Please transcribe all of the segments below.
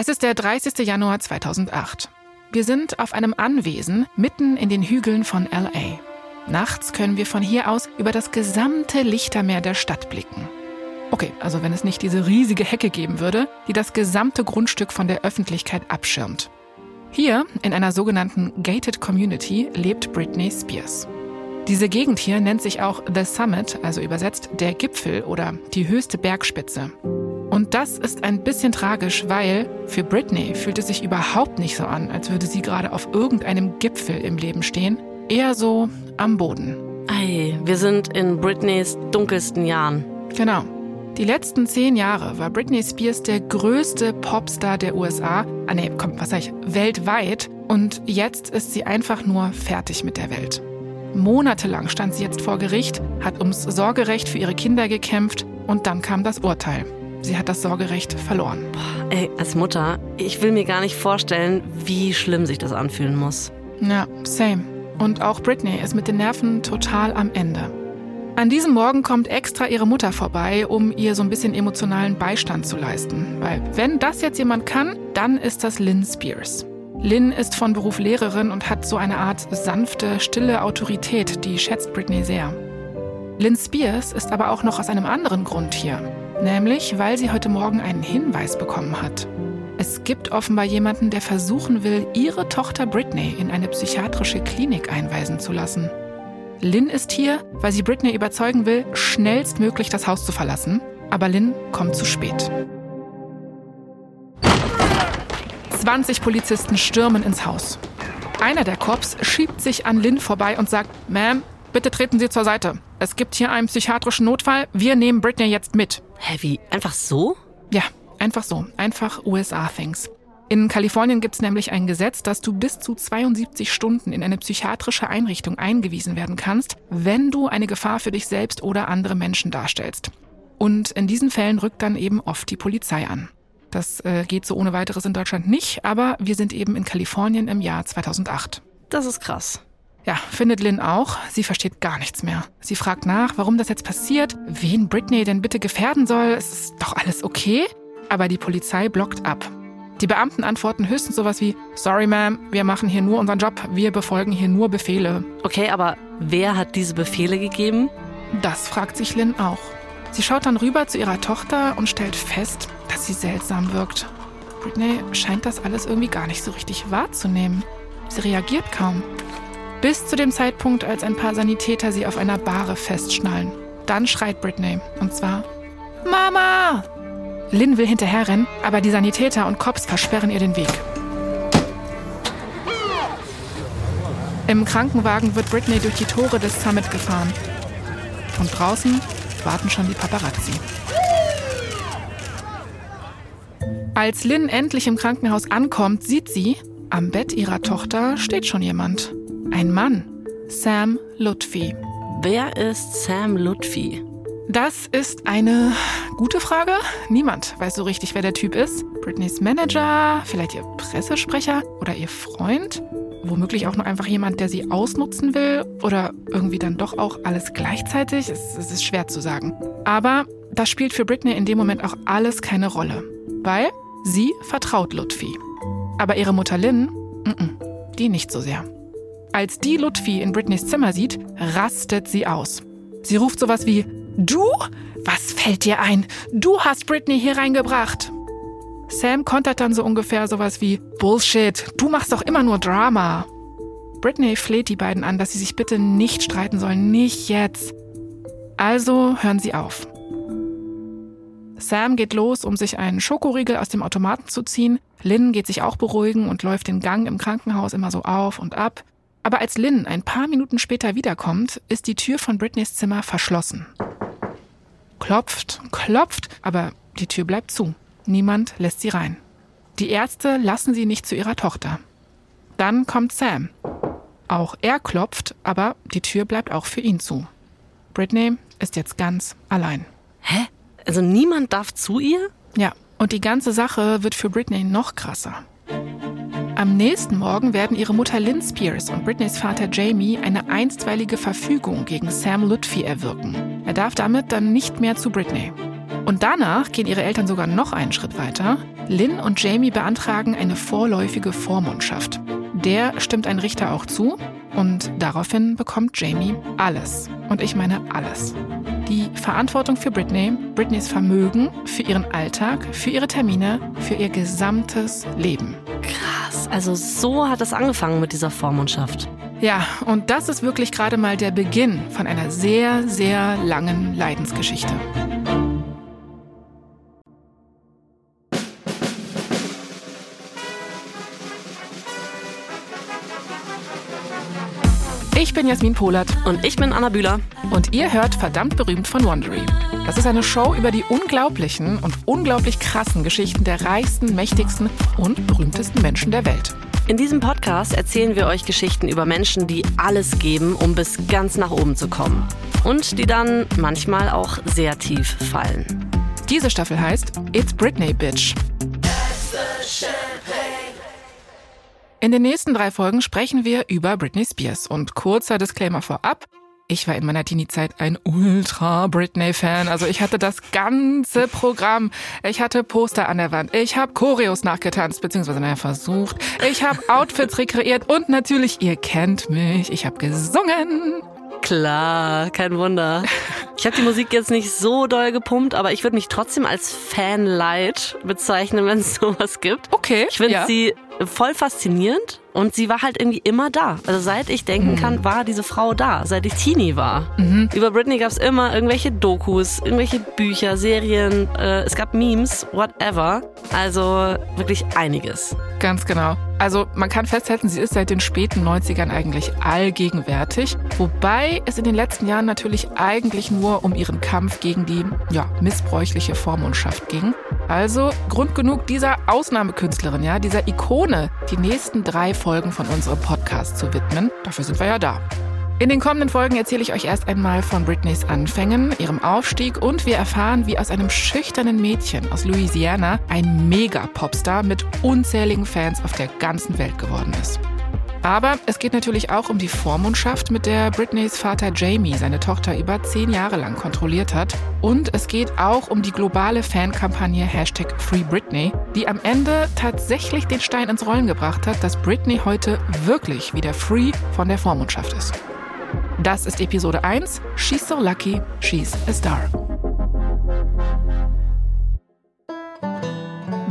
Es ist der 30. Januar 2008. Wir sind auf einem Anwesen mitten in den Hügeln von LA. Nachts können wir von hier aus über das gesamte Lichtermeer der Stadt blicken. Okay, also wenn es nicht diese riesige Hecke geben würde, die das gesamte Grundstück von der Öffentlichkeit abschirmt. Hier, in einer sogenannten Gated Community, lebt Britney Spears. Diese Gegend hier nennt sich auch The Summit, also übersetzt der Gipfel oder die höchste Bergspitze. Und das ist ein bisschen tragisch, weil für Britney fühlt es sich überhaupt nicht so an, als würde sie gerade auf irgendeinem Gipfel im Leben stehen, eher so am Boden. Ei, wir sind in Britneys dunkelsten Jahren. Genau. Die letzten zehn Jahre war Britney Spears der größte Popstar der USA. Ah nee, komm, was sag ich, weltweit. Und jetzt ist sie einfach nur fertig mit der Welt. Monatelang stand sie jetzt vor Gericht, hat ums Sorgerecht für ihre Kinder gekämpft und dann kam das Urteil. Sie hat das Sorgerecht verloren. Boah, ey, als Mutter, ich will mir gar nicht vorstellen, wie schlimm sich das anfühlen muss. Ja, same. Und auch Britney ist mit den Nerven total am Ende. An diesem Morgen kommt extra ihre Mutter vorbei, um ihr so ein bisschen emotionalen Beistand zu leisten. Weil wenn das jetzt jemand kann, dann ist das Lynn Spears. Lynn ist von Beruf Lehrerin und hat so eine Art sanfte, stille Autorität, die schätzt Britney sehr. Lynn Spears ist aber auch noch aus einem anderen Grund hier. Nämlich, weil sie heute Morgen einen Hinweis bekommen hat. Es gibt offenbar jemanden, der versuchen will, ihre Tochter Britney in eine psychiatrische Klinik einweisen zu lassen. Lynn ist hier, weil sie Britney überzeugen will, schnellstmöglich das Haus zu verlassen. Aber Lynn kommt zu spät. 20 Polizisten stürmen ins Haus. Einer der Cops schiebt sich an Lynn vorbei und sagt, Ma'am, bitte treten Sie zur Seite. Es gibt hier einen psychiatrischen Notfall. Wir nehmen Britney jetzt mit. Hä, wie? Einfach so? Ja, einfach so. Einfach USA-Things. In Kalifornien gibt es nämlich ein Gesetz, dass du bis zu 72 Stunden in eine psychiatrische Einrichtung eingewiesen werden kannst, wenn du eine Gefahr für dich selbst oder andere Menschen darstellst. Und in diesen Fällen rückt dann eben oft die Polizei an. Das äh, geht so ohne weiteres in Deutschland nicht, aber wir sind eben in Kalifornien im Jahr 2008. Das ist krass. Ja, findet Lynn auch. Sie versteht gar nichts mehr. Sie fragt nach, warum das jetzt passiert, wen Britney denn bitte gefährden soll. Es ist doch alles okay. Aber die Polizei blockt ab. Die Beamten antworten höchstens sowas wie, sorry ma'am, wir machen hier nur unseren Job, wir befolgen hier nur Befehle. Okay, aber wer hat diese Befehle gegeben? Das fragt sich Lynn auch. Sie schaut dann rüber zu ihrer Tochter und stellt fest, dass sie seltsam wirkt. Britney scheint das alles irgendwie gar nicht so richtig wahrzunehmen. Sie reagiert kaum. Bis zu dem Zeitpunkt, als ein paar Sanitäter sie auf einer Bahre festschnallen. Dann schreit Britney. Und zwar: Mama! Lynn will hinterherrennen, aber die Sanitäter und Cops versperren ihr den Weg. Im Krankenwagen wird Britney durch die Tore des Summit gefahren. Und draußen warten schon die Paparazzi. Als Lynn endlich im Krankenhaus ankommt, sieht sie, am Bett ihrer Tochter steht schon jemand. Ein Mann. Sam Lutfi. Wer ist Sam Lutfi? Das ist eine gute Frage. Niemand weiß so richtig, wer der Typ ist. Britneys Manager, vielleicht ihr Pressesprecher oder ihr Freund. Womöglich auch nur einfach jemand, der sie ausnutzen will oder irgendwie dann doch auch alles gleichzeitig. Es, es ist schwer zu sagen. Aber das spielt für Britney in dem Moment auch alles keine Rolle. Weil sie vertraut Lutfi. Aber ihre Mutter Lynn, die nicht so sehr. Als die Lutfi in Britneys Zimmer sieht, rastet sie aus. Sie ruft sowas wie, Du? Was fällt dir ein? Du hast Britney hier reingebracht. Sam kontert dann so ungefähr sowas wie Bullshit, du machst doch immer nur Drama. Britney fleht die beiden an, dass sie sich bitte nicht streiten sollen, nicht jetzt. Also hören sie auf. Sam geht los, um sich einen Schokoriegel aus dem Automaten zu ziehen. Lynn geht sich auch beruhigen und läuft den Gang im Krankenhaus immer so auf und ab. Aber als Lynn ein paar Minuten später wiederkommt, ist die Tür von Britneys Zimmer verschlossen klopft, klopft, aber die Tür bleibt zu. Niemand lässt sie rein. Die Ärzte lassen sie nicht zu ihrer Tochter. Dann kommt Sam. Auch er klopft, aber die Tür bleibt auch für ihn zu. Britney ist jetzt ganz allein. Hä? Also niemand darf zu ihr? Ja, und die ganze Sache wird für Britney noch krasser. Am nächsten Morgen werden ihre Mutter Lynn Spears und Britneys Vater Jamie eine einstweilige Verfügung gegen Sam Lutfi erwirken. Er darf damit dann nicht mehr zu Britney. Und danach gehen ihre Eltern sogar noch einen Schritt weiter. Lynn und Jamie beantragen eine vorläufige Vormundschaft. Der stimmt ein Richter auch zu und daraufhin bekommt Jamie alles. Und ich meine alles. Die Verantwortung für Britney, Britneys Vermögen, für ihren Alltag, für ihre Termine, für ihr gesamtes Leben. Krass, also so hat es angefangen mit dieser Vormundschaft. Ja, und das ist wirklich gerade mal der Beginn von einer sehr, sehr langen Leidensgeschichte. Bin Jasmin Polat Und ich bin Anna Bühler. und ihr hört verdammt berühmt von Wondery. Das ist eine Show über die unglaublichen und unglaublich krassen Geschichten der reichsten, mächtigsten und berühmtesten Menschen der Welt. In diesem Podcast erzählen wir euch Geschichten über Menschen, die alles geben, um bis ganz nach oben zu kommen. Und die dann manchmal auch sehr tief fallen. Diese Staffel heißt It's Britney Bitch. In den nächsten drei Folgen sprechen wir über Britney Spears. Und kurzer Disclaimer vorab. Ich war in meiner Teenie-Zeit ein Ultra-Britney-Fan. Also ich hatte das ganze Programm. Ich hatte Poster an der Wand. Ich habe Choreos nachgetanzt, beziehungsweise naja, versucht. Ich habe Outfits rekreiert und natürlich, ihr kennt mich, ich habe gesungen. Klar, kein Wunder. Ich habe die Musik jetzt nicht so doll gepumpt, aber ich würde mich trotzdem als Fanlight bezeichnen, wenn es sowas gibt. Okay, Ich finde ja. sie voll faszinierend und sie war halt irgendwie immer da. Also seit ich denken kann, war diese Frau da, seit ich Teenie war. Über Britney gab es immer irgendwelche Dokus, irgendwelche Bücher, Serien, äh, es gab Memes, whatever. Also wirklich einiges. Ganz genau. Also man kann festhalten, sie ist seit den späten 90ern eigentlich allgegenwärtig, wobei es in den letzten Jahren natürlich eigentlich nur um ihren Kampf gegen die ja, missbräuchliche Vormundschaft ging. Also Grund genug dieser Ausnahmekünstlerin, ja, dieser Ikone, die nächsten drei Folgen von unserem Podcast zu widmen. Dafür sind wir ja da. In den kommenden Folgen erzähle ich euch erst einmal von Britneys Anfängen, ihrem Aufstieg und wir erfahren, wie aus einem schüchternen Mädchen aus Louisiana ein Mega-Popstar mit unzähligen Fans auf der ganzen Welt geworden ist. Aber es geht natürlich auch um die Vormundschaft, mit der Britneys Vater Jamie seine Tochter über zehn Jahre lang kontrolliert hat. Und es geht auch um die globale Fankampagne Hashtag Free Britney, die am Ende tatsächlich den Stein ins Rollen gebracht hat, dass Britney heute wirklich wieder free von der Vormundschaft ist. Das ist Episode 1. She's so lucky, she's a star.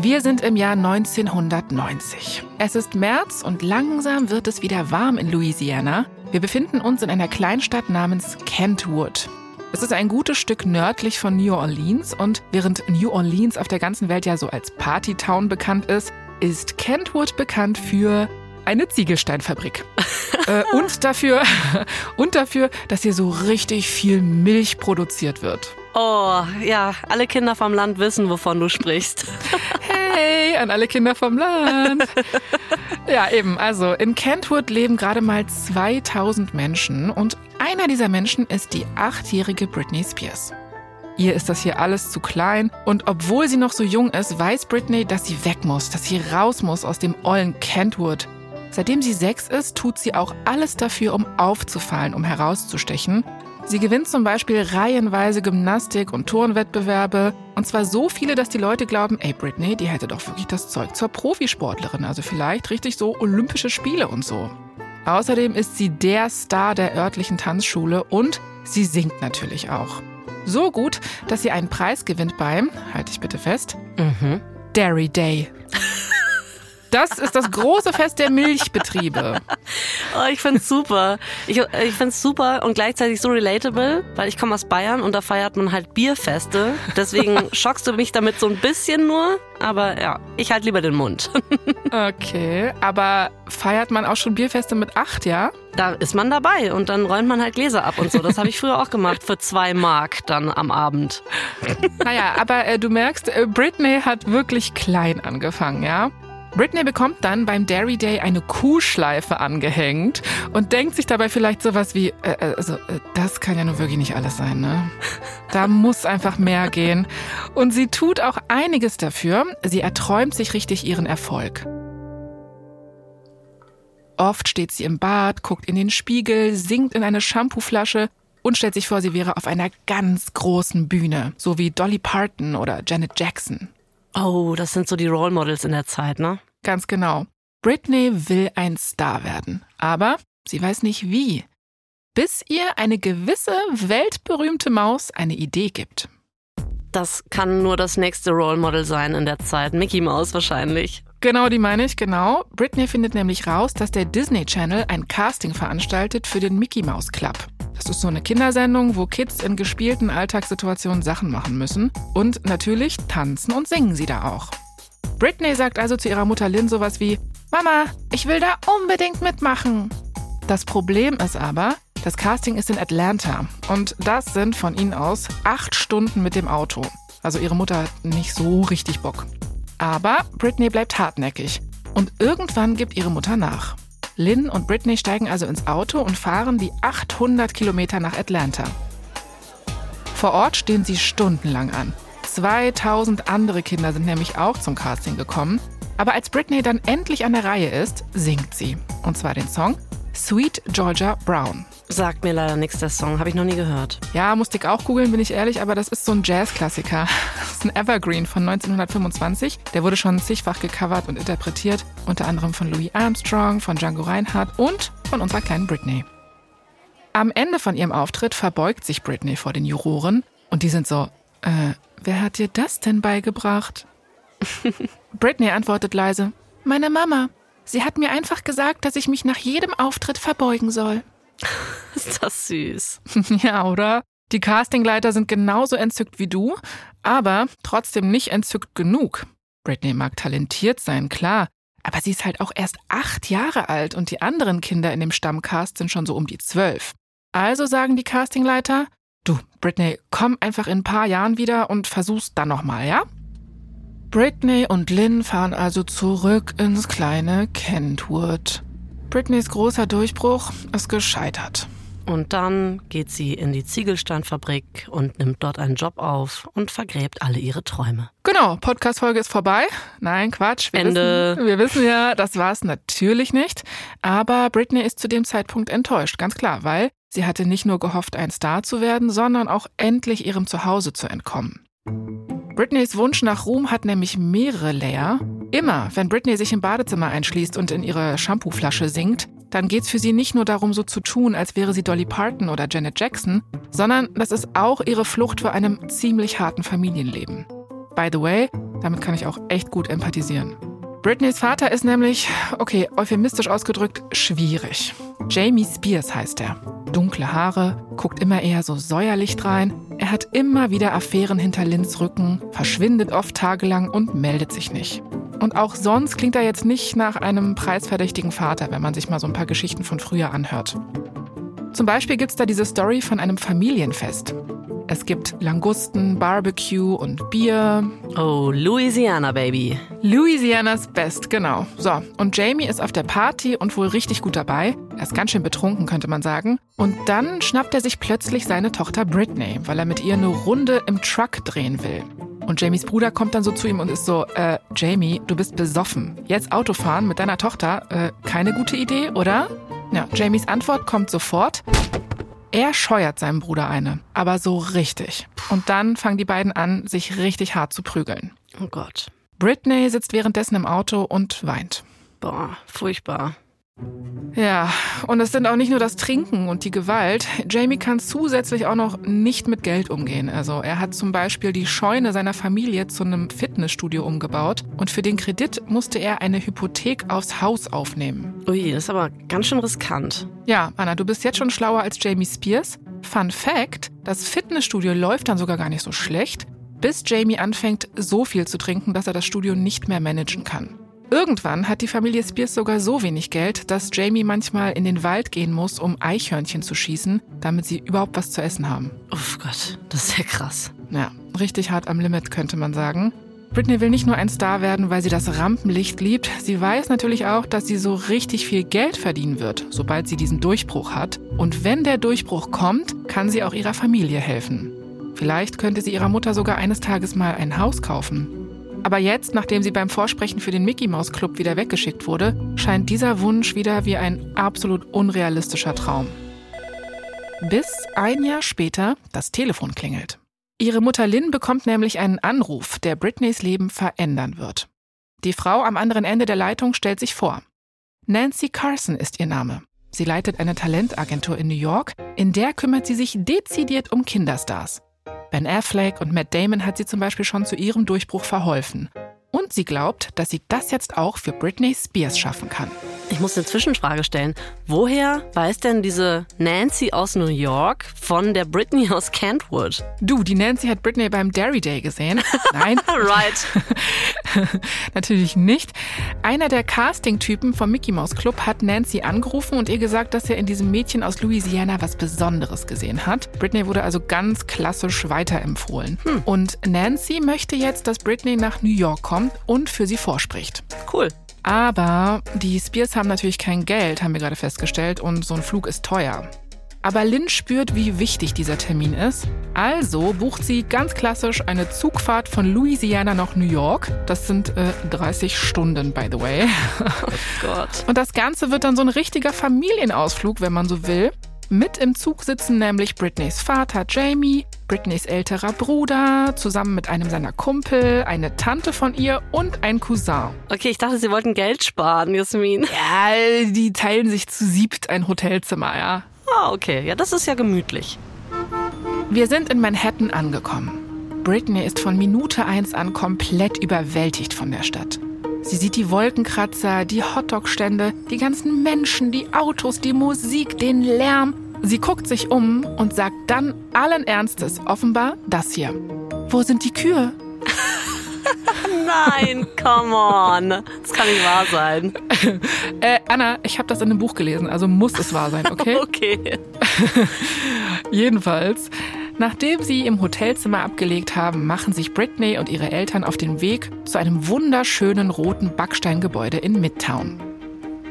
Wir sind im Jahr 1990. Es ist März und langsam wird es wieder warm in Louisiana. Wir befinden uns in einer Kleinstadt namens Kentwood. Es ist ein gutes Stück nördlich von New Orleans und während New Orleans auf der ganzen Welt ja so als Partytown bekannt ist, ist Kentwood bekannt für eine Ziegelsteinfabrik. äh, und dafür und dafür, dass hier so richtig viel Milch produziert wird. Oh, ja, alle Kinder vom Land wissen, wovon du sprichst. An alle Kinder vom Land. ja, eben. Also in Kentwood leben gerade mal 2000 Menschen und einer dieser Menschen ist die achtjährige Britney Spears. Ihr ist das hier alles zu klein und obwohl sie noch so jung ist, weiß Britney, dass sie weg muss, dass sie raus muss aus dem ollen Kentwood. Seitdem sie sechs ist, tut sie auch alles dafür, um aufzufallen, um herauszustechen. Sie gewinnt zum Beispiel reihenweise Gymnastik- und Turnwettbewerbe. Und zwar so viele, dass die Leute glauben, ey, Britney, die hätte doch wirklich das Zeug zur Profisportlerin. Also vielleicht richtig so Olympische Spiele und so. Außerdem ist sie der Star der örtlichen Tanzschule und sie singt natürlich auch. So gut, dass sie einen Preis gewinnt beim, halte ich bitte fest, Mhm. Dairy Day. Das ist das große Fest der Milchbetriebe. Oh, ich find's super. Ich, ich find's super und gleichzeitig so relatable, weil ich komme aus Bayern und da feiert man halt Bierfeste. Deswegen schockst du mich damit so ein bisschen nur. Aber ja, ich halt lieber den Mund. Okay, aber feiert man auch schon Bierfeste mit acht, ja? Da ist man dabei und dann räumt man halt Gläser ab und so. Das habe ich früher auch gemacht für zwei Mark dann am Abend. Naja, aber äh, du merkst, äh, Britney hat wirklich klein angefangen, ja? Britney bekommt dann beim Dairy Day eine Kuhschleife angehängt und denkt sich dabei vielleicht sowas wie, äh, äh, also äh, das kann ja nun wirklich nicht alles sein, ne? Da muss einfach mehr gehen. Und sie tut auch einiges dafür. Sie erträumt sich richtig ihren Erfolg. Oft steht sie im Bad, guckt in den Spiegel, singt in eine Shampooflasche und stellt sich vor, sie wäre auf einer ganz großen Bühne, so wie Dolly Parton oder Janet Jackson. Oh, das sind so die Role Models in der Zeit, ne? Ganz genau. Britney will ein Star werden, aber sie weiß nicht wie. Bis ihr eine gewisse weltberühmte Maus eine Idee gibt. Das kann nur das nächste Role Model sein in der Zeit. Mickey Mouse wahrscheinlich. Genau, die meine ich, genau. Britney findet nämlich raus, dass der Disney Channel ein Casting veranstaltet für den Mickey Mouse Club. Das ist so eine Kindersendung, wo Kids in gespielten Alltagssituationen Sachen machen müssen. Und natürlich tanzen und singen sie da auch. Britney sagt also zu ihrer Mutter Lynn sowas wie, Mama, ich will da unbedingt mitmachen. Das Problem ist aber, das Casting ist in Atlanta und das sind von ihnen aus acht Stunden mit dem Auto. Also ihre Mutter hat nicht so richtig Bock. Aber Britney bleibt hartnäckig und irgendwann gibt ihre Mutter nach. Lynn und Britney steigen also ins Auto und fahren die 800 Kilometer nach Atlanta. Vor Ort stehen sie stundenlang an. 2000 andere Kinder sind nämlich auch zum Casting gekommen. Aber als Britney dann endlich an der Reihe ist, singt sie. Und zwar den Song Sweet Georgia Brown. Sagt mir leider nichts, der Song. Habe ich noch nie gehört. Ja, musste ich auch googeln, bin ich ehrlich, aber das ist so ein Jazzklassiker. Das ist ein Evergreen von 1925. Der wurde schon zigfach gecovert und interpretiert, unter anderem von Louis Armstrong, von Django Reinhardt und von unserer kleinen Britney. Am Ende von ihrem Auftritt verbeugt sich Britney vor den Juroren und die sind so, äh, wer hat dir das denn beigebracht? Britney antwortet leise, meine Mama. Sie hat mir einfach gesagt, dass ich mich nach jedem Auftritt verbeugen soll. Ist das süß. ja, oder? Die Castingleiter sind genauso entzückt wie du, aber trotzdem nicht entzückt genug. Britney mag talentiert sein, klar, aber sie ist halt auch erst acht Jahre alt und die anderen Kinder in dem Stammcast sind schon so um die zwölf. Also sagen die Castingleiter, du, Britney, komm einfach in ein paar Jahren wieder und versuch's dann nochmal, ja? Britney und Lynn fahren also zurück ins kleine Kentwood. Britneys großer Durchbruch ist gescheitert. Und dann geht sie in die Ziegelsteinfabrik und nimmt dort einen Job auf und vergräbt alle ihre Träume. Genau, Podcast-Folge ist vorbei. Nein, Quatsch. Wir Ende. Wissen, wir wissen ja, das war es natürlich nicht. Aber Britney ist zu dem Zeitpunkt enttäuscht, ganz klar, weil sie hatte nicht nur gehofft, ein Star zu werden, sondern auch endlich ihrem Zuhause zu entkommen. Britneys Wunsch nach Ruhm hat nämlich mehrere Layer. Immer, wenn Britney sich im Badezimmer einschließt und in ihre Shampooflasche singt, dann geht's für sie nicht nur darum, so zu tun, als wäre sie Dolly Parton oder Janet Jackson, sondern das ist auch ihre Flucht vor einem ziemlich harten Familienleben. By the way, damit kann ich auch echt gut empathisieren. Britneys Vater ist nämlich, okay, euphemistisch ausgedrückt, schwierig. Jamie Spears heißt er. Dunkle Haare, guckt immer eher so säuerlich rein. Er hat immer wieder Affären hinter Lins Rücken, verschwindet oft tagelang und meldet sich nicht. Und auch sonst klingt er jetzt nicht nach einem preisverdächtigen Vater, wenn man sich mal so ein paar Geschichten von früher anhört. Zum Beispiel gibt es da diese Story von einem Familienfest. Es gibt Langusten, Barbecue und Bier. Oh, Louisiana, Baby. Louisianas Best, genau. So, und Jamie ist auf der Party und wohl richtig gut dabei. Er ist ganz schön betrunken, könnte man sagen. Und dann schnappt er sich plötzlich seine Tochter Britney, weil er mit ihr eine Runde im Truck drehen will. Und Jamies Bruder kommt dann so zu ihm und ist so, äh, Jamie, du bist besoffen. Jetzt Autofahren mit deiner Tochter, äh, keine gute Idee, oder? Ja, Jamies Antwort kommt sofort. Er scheuert seinem Bruder eine, aber so richtig. Und dann fangen die beiden an, sich richtig hart zu prügeln. Oh Gott. Britney sitzt währenddessen im Auto und weint. Boah, furchtbar. Ja, und es sind auch nicht nur das Trinken und die Gewalt. Jamie kann zusätzlich auch noch nicht mit Geld umgehen. Also er hat zum Beispiel die Scheune seiner Familie zu einem Fitnessstudio umgebaut und für den Kredit musste er eine Hypothek aufs Haus aufnehmen. Ui, das ist aber ganz schön riskant. Ja, Anna, du bist jetzt schon schlauer als Jamie Spears. Fun Fact, das Fitnessstudio läuft dann sogar gar nicht so schlecht, bis Jamie anfängt, so viel zu trinken, dass er das Studio nicht mehr managen kann. Irgendwann hat die Familie Spears sogar so wenig Geld, dass Jamie manchmal in den Wald gehen muss, um Eichhörnchen zu schießen, damit sie überhaupt was zu essen haben. Oh Gott, das ist ja krass. Ja, richtig hart am Limit, könnte man sagen. Britney will nicht nur ein Star werden, weil sie das Rampenlicht liebt, sie weiß natürlich auch, dass sie so richtig viel Geld verdienen wird, sobald sie diesen Durchbruch hat. Und wenn der Durchbruch kommt, kann sie auch ihrer Familie helfen. Vielleicht könnte sie ihrer Mutter sogar eines Tages mal ein Haus kaufen. Aber jetzt, nachdem sie beim Vorsprechen für den Mickey Mouse Club wieder weggeschickt wurde, scheint dieser Wunsch wieder wie ein absolut unrealistischer Traum. bis ein Jahr später das Telefon klingelt. Ihre Mutter Lynn bekommt nämlich einen Anruf, der Britneys Leben verändern wird. Die Frau am anderen Ende der Leitung stellt sich vor. Nancy Carson ist ihr Name. Sie leitet eine Talentagentur in New York, in der kümmert sie sich dezidiert um Kinderstars. Ben Affleck und Matt Damon hat sie zum Beispiel schon zu ihrem Durchbruch verholfen. Und sie glaubt, dass sie das jetzt auch für Britney Spears schaffen kann. Ich muss eine Zwischenfrage stellen. Woher weiß denn diese Nancy aus New York von der Britney aus Kentwood? Du, die Nancy hat Britney beim Dairy Day gesehen. Nein. right. Natürlich nicht. Einer der Casting-Typen vom Mickey Mouse Club hat Nancy angerufen und ihr gesagt, dass er in diesem Mädchen aus Louisiana was Besonderes gesehen hat. Britney wurde also ganz klassisch weiterempfohlen. Hm. Und Nancy möchte jetzt, dass Britney nach New York kommt und für sie vorspricht. Cool. Aber die Spears haben natürlich kein Geld, haben wir gerade festgestellt, und so ein Flug ist teuer. Aber Lynn spürt, wie wichtig dieser Termin ist. Also bucht sie ganz klassisch eine Zugfahrt von Louisiana nach New York. Das sind äh, 30 Stunden, by the way. Oh Gott. Und das Ganze wird dann so ein richtiger Familienausflug, wenn man so will. Mit im Zug sitzen nämlich Britneys Vater Jamie, Britneys älterer Bruder, zusammen mit einem seiner Kumpel, eine Tante von ihr und ein Cousin. Okay, ich dachte, sie wollten Geld sparen, Jasmin. Ja, die teilen sich zu siebt ein Hotelzimmer, ja. Ah, okay. Ja, das ist ja gemütlich. Wir sind in Manhattan angekommen. Britney ist von Minute eins an komplett überwältigt von der Stadt. Sie sieht die Wolkenkratzer, die Hotdog-Stände, die ganzen Menschen, die Autos, die Musik, den Lärm. Sie guckt sich um und sagt dann allen Ernstes offenbar das hier. Wo sind die Kühe? Nein, come on. Das kann nicht wahr sein. äh, Anna, ich habe das in einem Buch gelesen, also muss es wahr sein, okay? okay. Jedenfalls, nachdem sie im Hotelzimmer abgelegt haben, machen sich Britney und ihre Eltern auf den Weg zu einem wunderschönen roten Backsteingebäude in Midtown.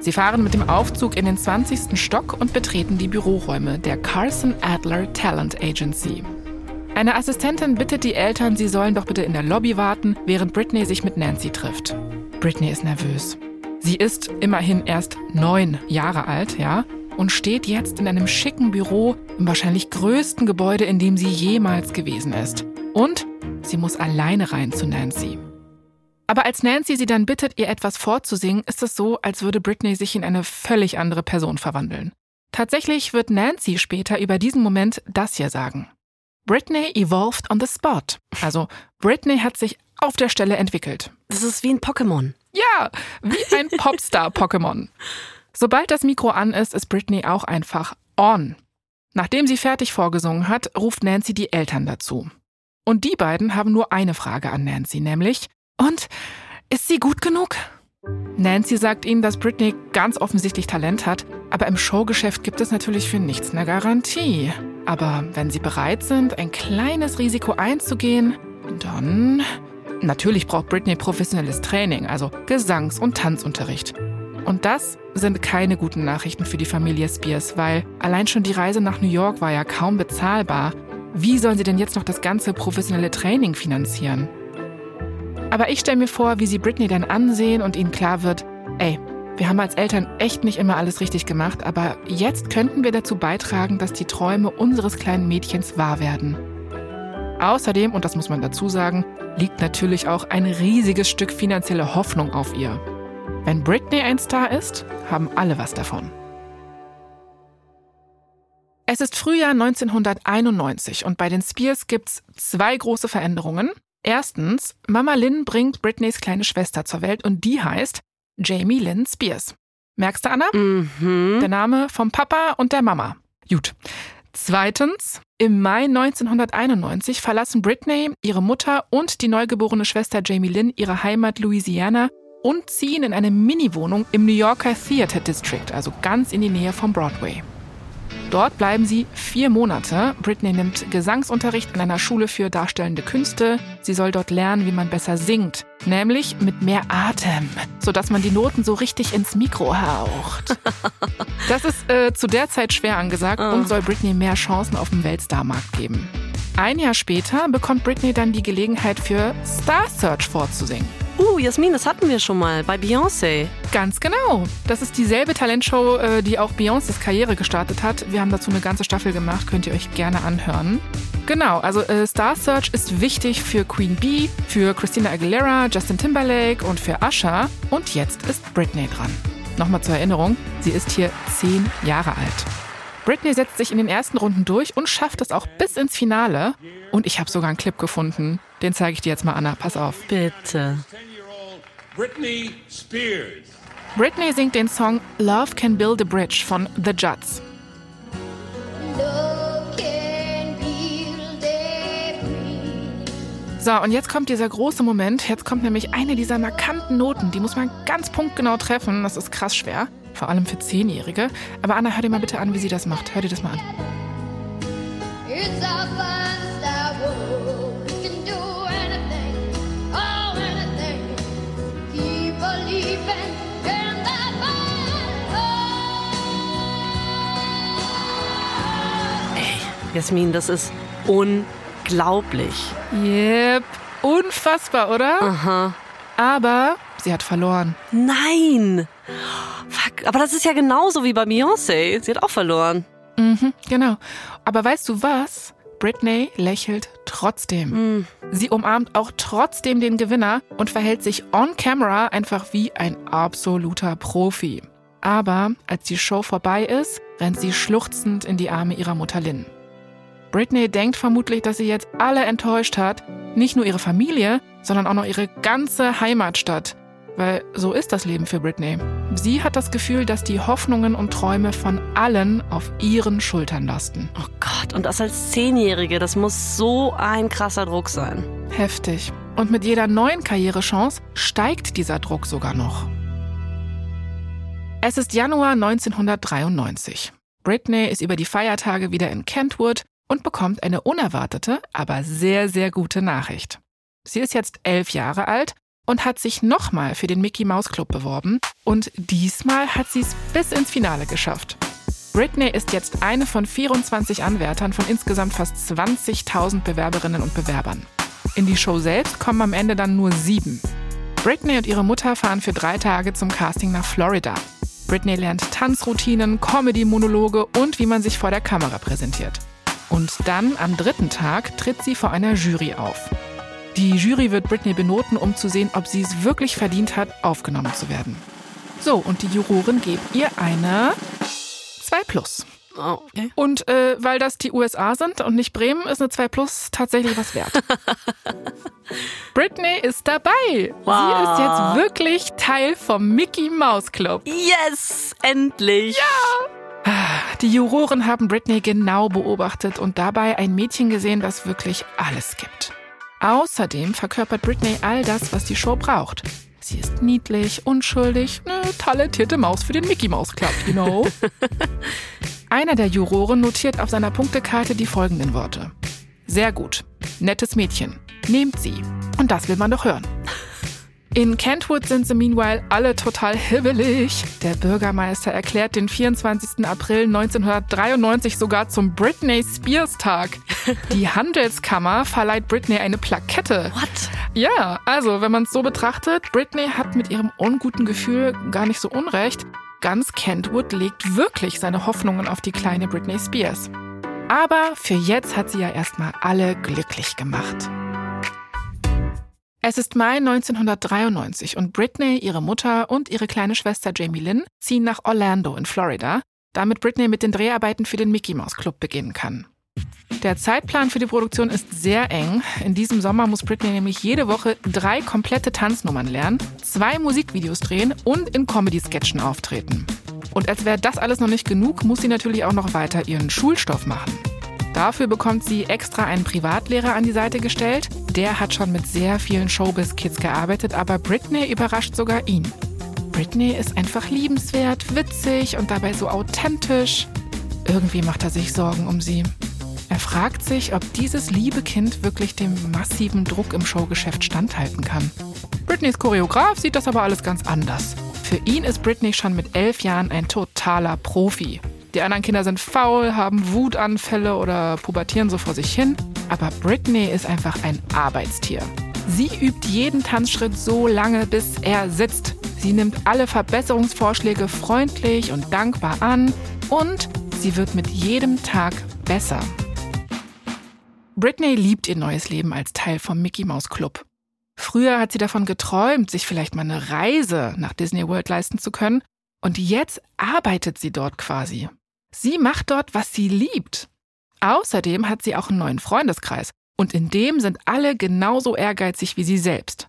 Sie fahren mit dem Aufzug in den 20. Stock und betreten die Büroräume der Carson Adler Talent Agency. Eine Assistentin bittet die Eltern, sie sollen doch bitte in der Lobby warten, während Britney sich mit Nancy trifft. Britney ist nervös. Sie ist immerhin erst neun Jahre alt, ja, und steht jetzt in einem schicken Büro im wahrscheinlich größten Gebäude, in dem sie jemals gewesen ist. Und sie muss alleine rein zu Nancy. Aber als Nancy sie dann bittet, ihr etwas vorzusingen, ist es so, als würde Britney sich in eine völlig andere Person verwandeln. Tatsächlich wird Nancy später über diesen Moment das hier sagen. Britney evolved on the spot. Also Britney hat sich auf der Stelle entwickelt. Das ist wie ein Pokémon. Ja, wie ein Popstar-Pokémon. Sobald das Mikro an ist, ist Britney auch einfach on. Nachdem sie fertig vorgesungen hat, ruft Nancy die Eltern dazu. Und die beiden haben nur eine Frage an Nancy, nämlich, und ist sie gut genug? Nancy sagt ihnen, dass Britney ganz offensichtlich Talent hat, aber im Showgeschäft gibt es natürlich für nichts eine Garantie. Aber wenn sie bereit sind, ein kleines Risiko einzugehen, dann... Natürlich braucht Britney professionelles Training, also Gesangs- und Tanzunterricht. Und das sind keine guten Nachrichten für die Familie Spears, weil allein schon die Reise nach New York war ja kaum bezahlbar. Wie sollen sie denn jetzt noch das ganze professionelle Training finanzieren? Aber ich stelle mir vor, wie sie Britney dann ansehen und ihnen klar wird, ey, wir haben als Eltern echt nicht immer alles richtig gemacht, aber jetzt könnten wir dazu beitragen, dass die Träume unseres kleinen Mädchens wahr werden. Außerdem, und das muss man dazu sagen, liegt natürlich auch ein riesiges Stück finanzielle Hoffnung auf ihr. Wenn Britney ein Star ist, haben alle was davon. Es ist Frühjahr 1991 und bei den Spears gibt's zwei große Veränderungen. Erstens, Mama Lynn bringt Britneys kleine Schwester zur Welt und die heißt Jamie Lynn Spears. Merkst du, Anna? Mhm. Der Name vom Papa und der Mama. Gut. Zweitens, im Mai 1991 verlassen Britney, ihre Mutter und die neugeborene Schwester Jamie Lynn ihre Heimat Louisiana und ziehen in eine Miniwohnung im New Yorker Theater District, also ganz in die Nähe vom Broadway. Dort bleiben sie vier Monate. Britney nimmt Gesangsunterricht in einer Schule für darstellende Künste. Sie soll dort lernen, wie man besser singt, nämlich mit mehr Atem, sodass man die Noten so richtig ins Mikro haucht. Das ist äh, zu der Zeit schwer angesagt und soll Britney mehr Chancen auf dem Weltstarmarkt geben. Ein Jahr später bekommt Britney dann die Gelegenheit für Star Search vorzusingen. Uh, Jasmin, das hatten wir schon mal bei Beyoncé. Ganz genau. Das ist dieselbe Talentshow, äh, die auch Beyoncés Karriere gestartet hat. Wir haben dazu eine ganze Staffel gemacht, könnt ihr euch gerne anhören. Genau, also äh, Star Search ist wichtig für Queen Bee, für Christina Aguilera, Justin Timberlake und für Usher. Und jetzt ist Britney dran. Nochmal zur Erinnerung, sie ist hier zehn Jahre alt. Britney setzt sich in den ersten Runden durch und schafft es auch bis ins Finale. Und ich habe sogar einen Clip gefunden. Den zeige ich dir jetzt mal, Anna. Pass auf. Bitte. Britney Spears. Britney singt den Song Love Can Build a Bridge von The Judds. So, und jetzt kommt dieser große Moment. Jetzt kommt nämlich eine dieser markanten Noten. Die muss man ganz punktgenau treffen. Das ist krass schwer. Vor allem für Zehnjährige. Aber Anna, hör dir mal bitte an, wie sie das macht. Hör dir das mal an. Ey, Jasmin, das ist unglaublich. Yep, unfassbar, oder? Aha. Aber sie hat verloren. Nein! Fuck, aber das ist ja genauso wie bei Beyoncé. Sie hat auch verloren. Mhm, genau. Aber weißt du was? Britney lächelt trotzdem. Mm. Sie umarmt auch trotzdem den Gewinner und verhält sich on camera einfach wie ein absoluter Profi. Aber als die Show vorbei ist, rennt sie schluchzend in die Arme ihrer Mutter Lynn. Britney denkt vermutlich, dass sie jetzt alle enttäuscht hat. Nicht nur ihre Familie, sondern auch noch ihre ganze Heimatstadt. Weil so ist das Leben für Britney. Sie hat das Gefühl, dass die Hoffnungen und Träume von allen auf ihren Schultern lasten. Oh Gott, und das als Zehnjährige, das muss so ein krasser Druck sein. Heftig. Und mit jeder neuen Karrierechance steigt dieser Druck sogar noch. Es ist Januar 1993. Britney ist über die Feiertage wieder in Kentwood und bekommt eine unerwartete, aber sehr, sehr gute Nachricht. Sie ist jetzt elf Jahre alt und hat sich nochmal für den Mickey Mouse Club beworben und diesmal hat sie es bis ins Finale geschafft. Britney ist jetzt eine von 24 Anwärtern von insgesamt fast 20.000 Bewerberinnen und Bewerbern. In die Show selbst kommen am Ende dann nur sieben. Britney und ihre Mutter fahren für drei Tage zum Casting nach Florida. Britney lernt Tanzroutinen, Comedy-Monologe und wie man sich vor der Kamera präsentiert. Und dann am dritten Tag tritt sie vor einer Jury auf. Die Jury wird Britney benoten, um zu sehen, ob sie es wirklich verdient hat, aufgenommen zu werden. So, und die Juroren geben ihr eine 2 Plus. Oh, okay. Und äh, weil das die USA sind und nicht Bremen, ist eine 2 Plus tatsächlich was wert. Britney ist dabei. Wow. Sie ist jetzt wirklich Teil vom Mickey Mouse Club. Yes, endlich. Ja. Die Juroren haben Britney genau beobachtet und dabei ein Mädchen gesehen, das wirklich alles gibt. Außerdem verkörpert Britney all das, was die Show braucht. Sie ist niedlich, unschuldig, eine talentierte Maus für den Mickey Mouse Club, you know. Einer der Juroren notiert auf seiner Punktekarte die folgenden Worte. Sehr gut. Nettes Mädchen. Nehmt sie. Und das will man doch hören. In Kentwood sind sie meanwhile alle total hibbelig. Der Bürgermeister erklärt den 24. April 1993 sogar zum Britney Spears Tag. Die Handelskammer verleiht Britney eine Plakette. What? Ja, also wenn man es so betrachtet, Britney hat mit ihrem unguten Gefühl gar nicht so unrecht. Ganz Kentwood legt wirklich seine Hoffnungen auf die kleine Britney Spears. Aber für jetzt hat sie ja erstmal alle glücklich gemacht. Es ist Mai 1993 und Britney, ihre Mutter und ihre kleine Schwester Jamie Lynn ziehen nach Orlando in Florida, damit Britney mit den Dreharbeiten für den Mickey Mouse Club beginnen kann. Der Zeitplan für die Produktion ist sehr eng. In diesem Sommer muss Britney nämlich jede Woche drei komplette Tanznummern lernen, zwei Musikvideos drehen und in Comedy-Sketchen auftreten. Und als wäre das alles noch nicht genug, muss sie natürlich auch noch weiter ihren Schulstoff machen. Dafür bekommt sie extra einen Privatlehrer an die Seite gestellt. Der hat schon mit sehr vielen Showbiz-Kids gearbeitet, aber Britney überrascht sogar ihn. Britney ist einfach liebenswert, witzig und dabei so authentisch. Irgendwie macht er sich Sorgen um sie. Er fragt sich, ob dieses liebe Kind wirklich dem massiven Druck im Showgeschäft standhalten kann. Britneys Choreograf sieht das aber alles ganz anders. Für ihn ist Britney schon mit elf Jahren ein totaler Profi. Die anderen Kinder sind faul, haben Wutanfälle oder pubertieren so vor sich hin. Aber Britney ist einfach ein Arbeitstier. Sie übt jeden Tanzschritt so lange, bis er sitzt. Sie nimmt alle Verbesserungsvorschläge freundlich und dankbar an und sie wird mit jedem Tag besser. Britney liebt ihr neues Leben als Teil vom Mickey Mouse Club. Früher hat sie davon geträumt, sich vielleicht mal eine Reise nach Disney World leisten zu können. Und jetzt arbeitet sie dort quasi. Sie macht dort, was sie liebt. Außerdem hat sie auch einen neuen Freundeskreis. Und in dem sind alle genauso ehrgeizig wie sie selbst.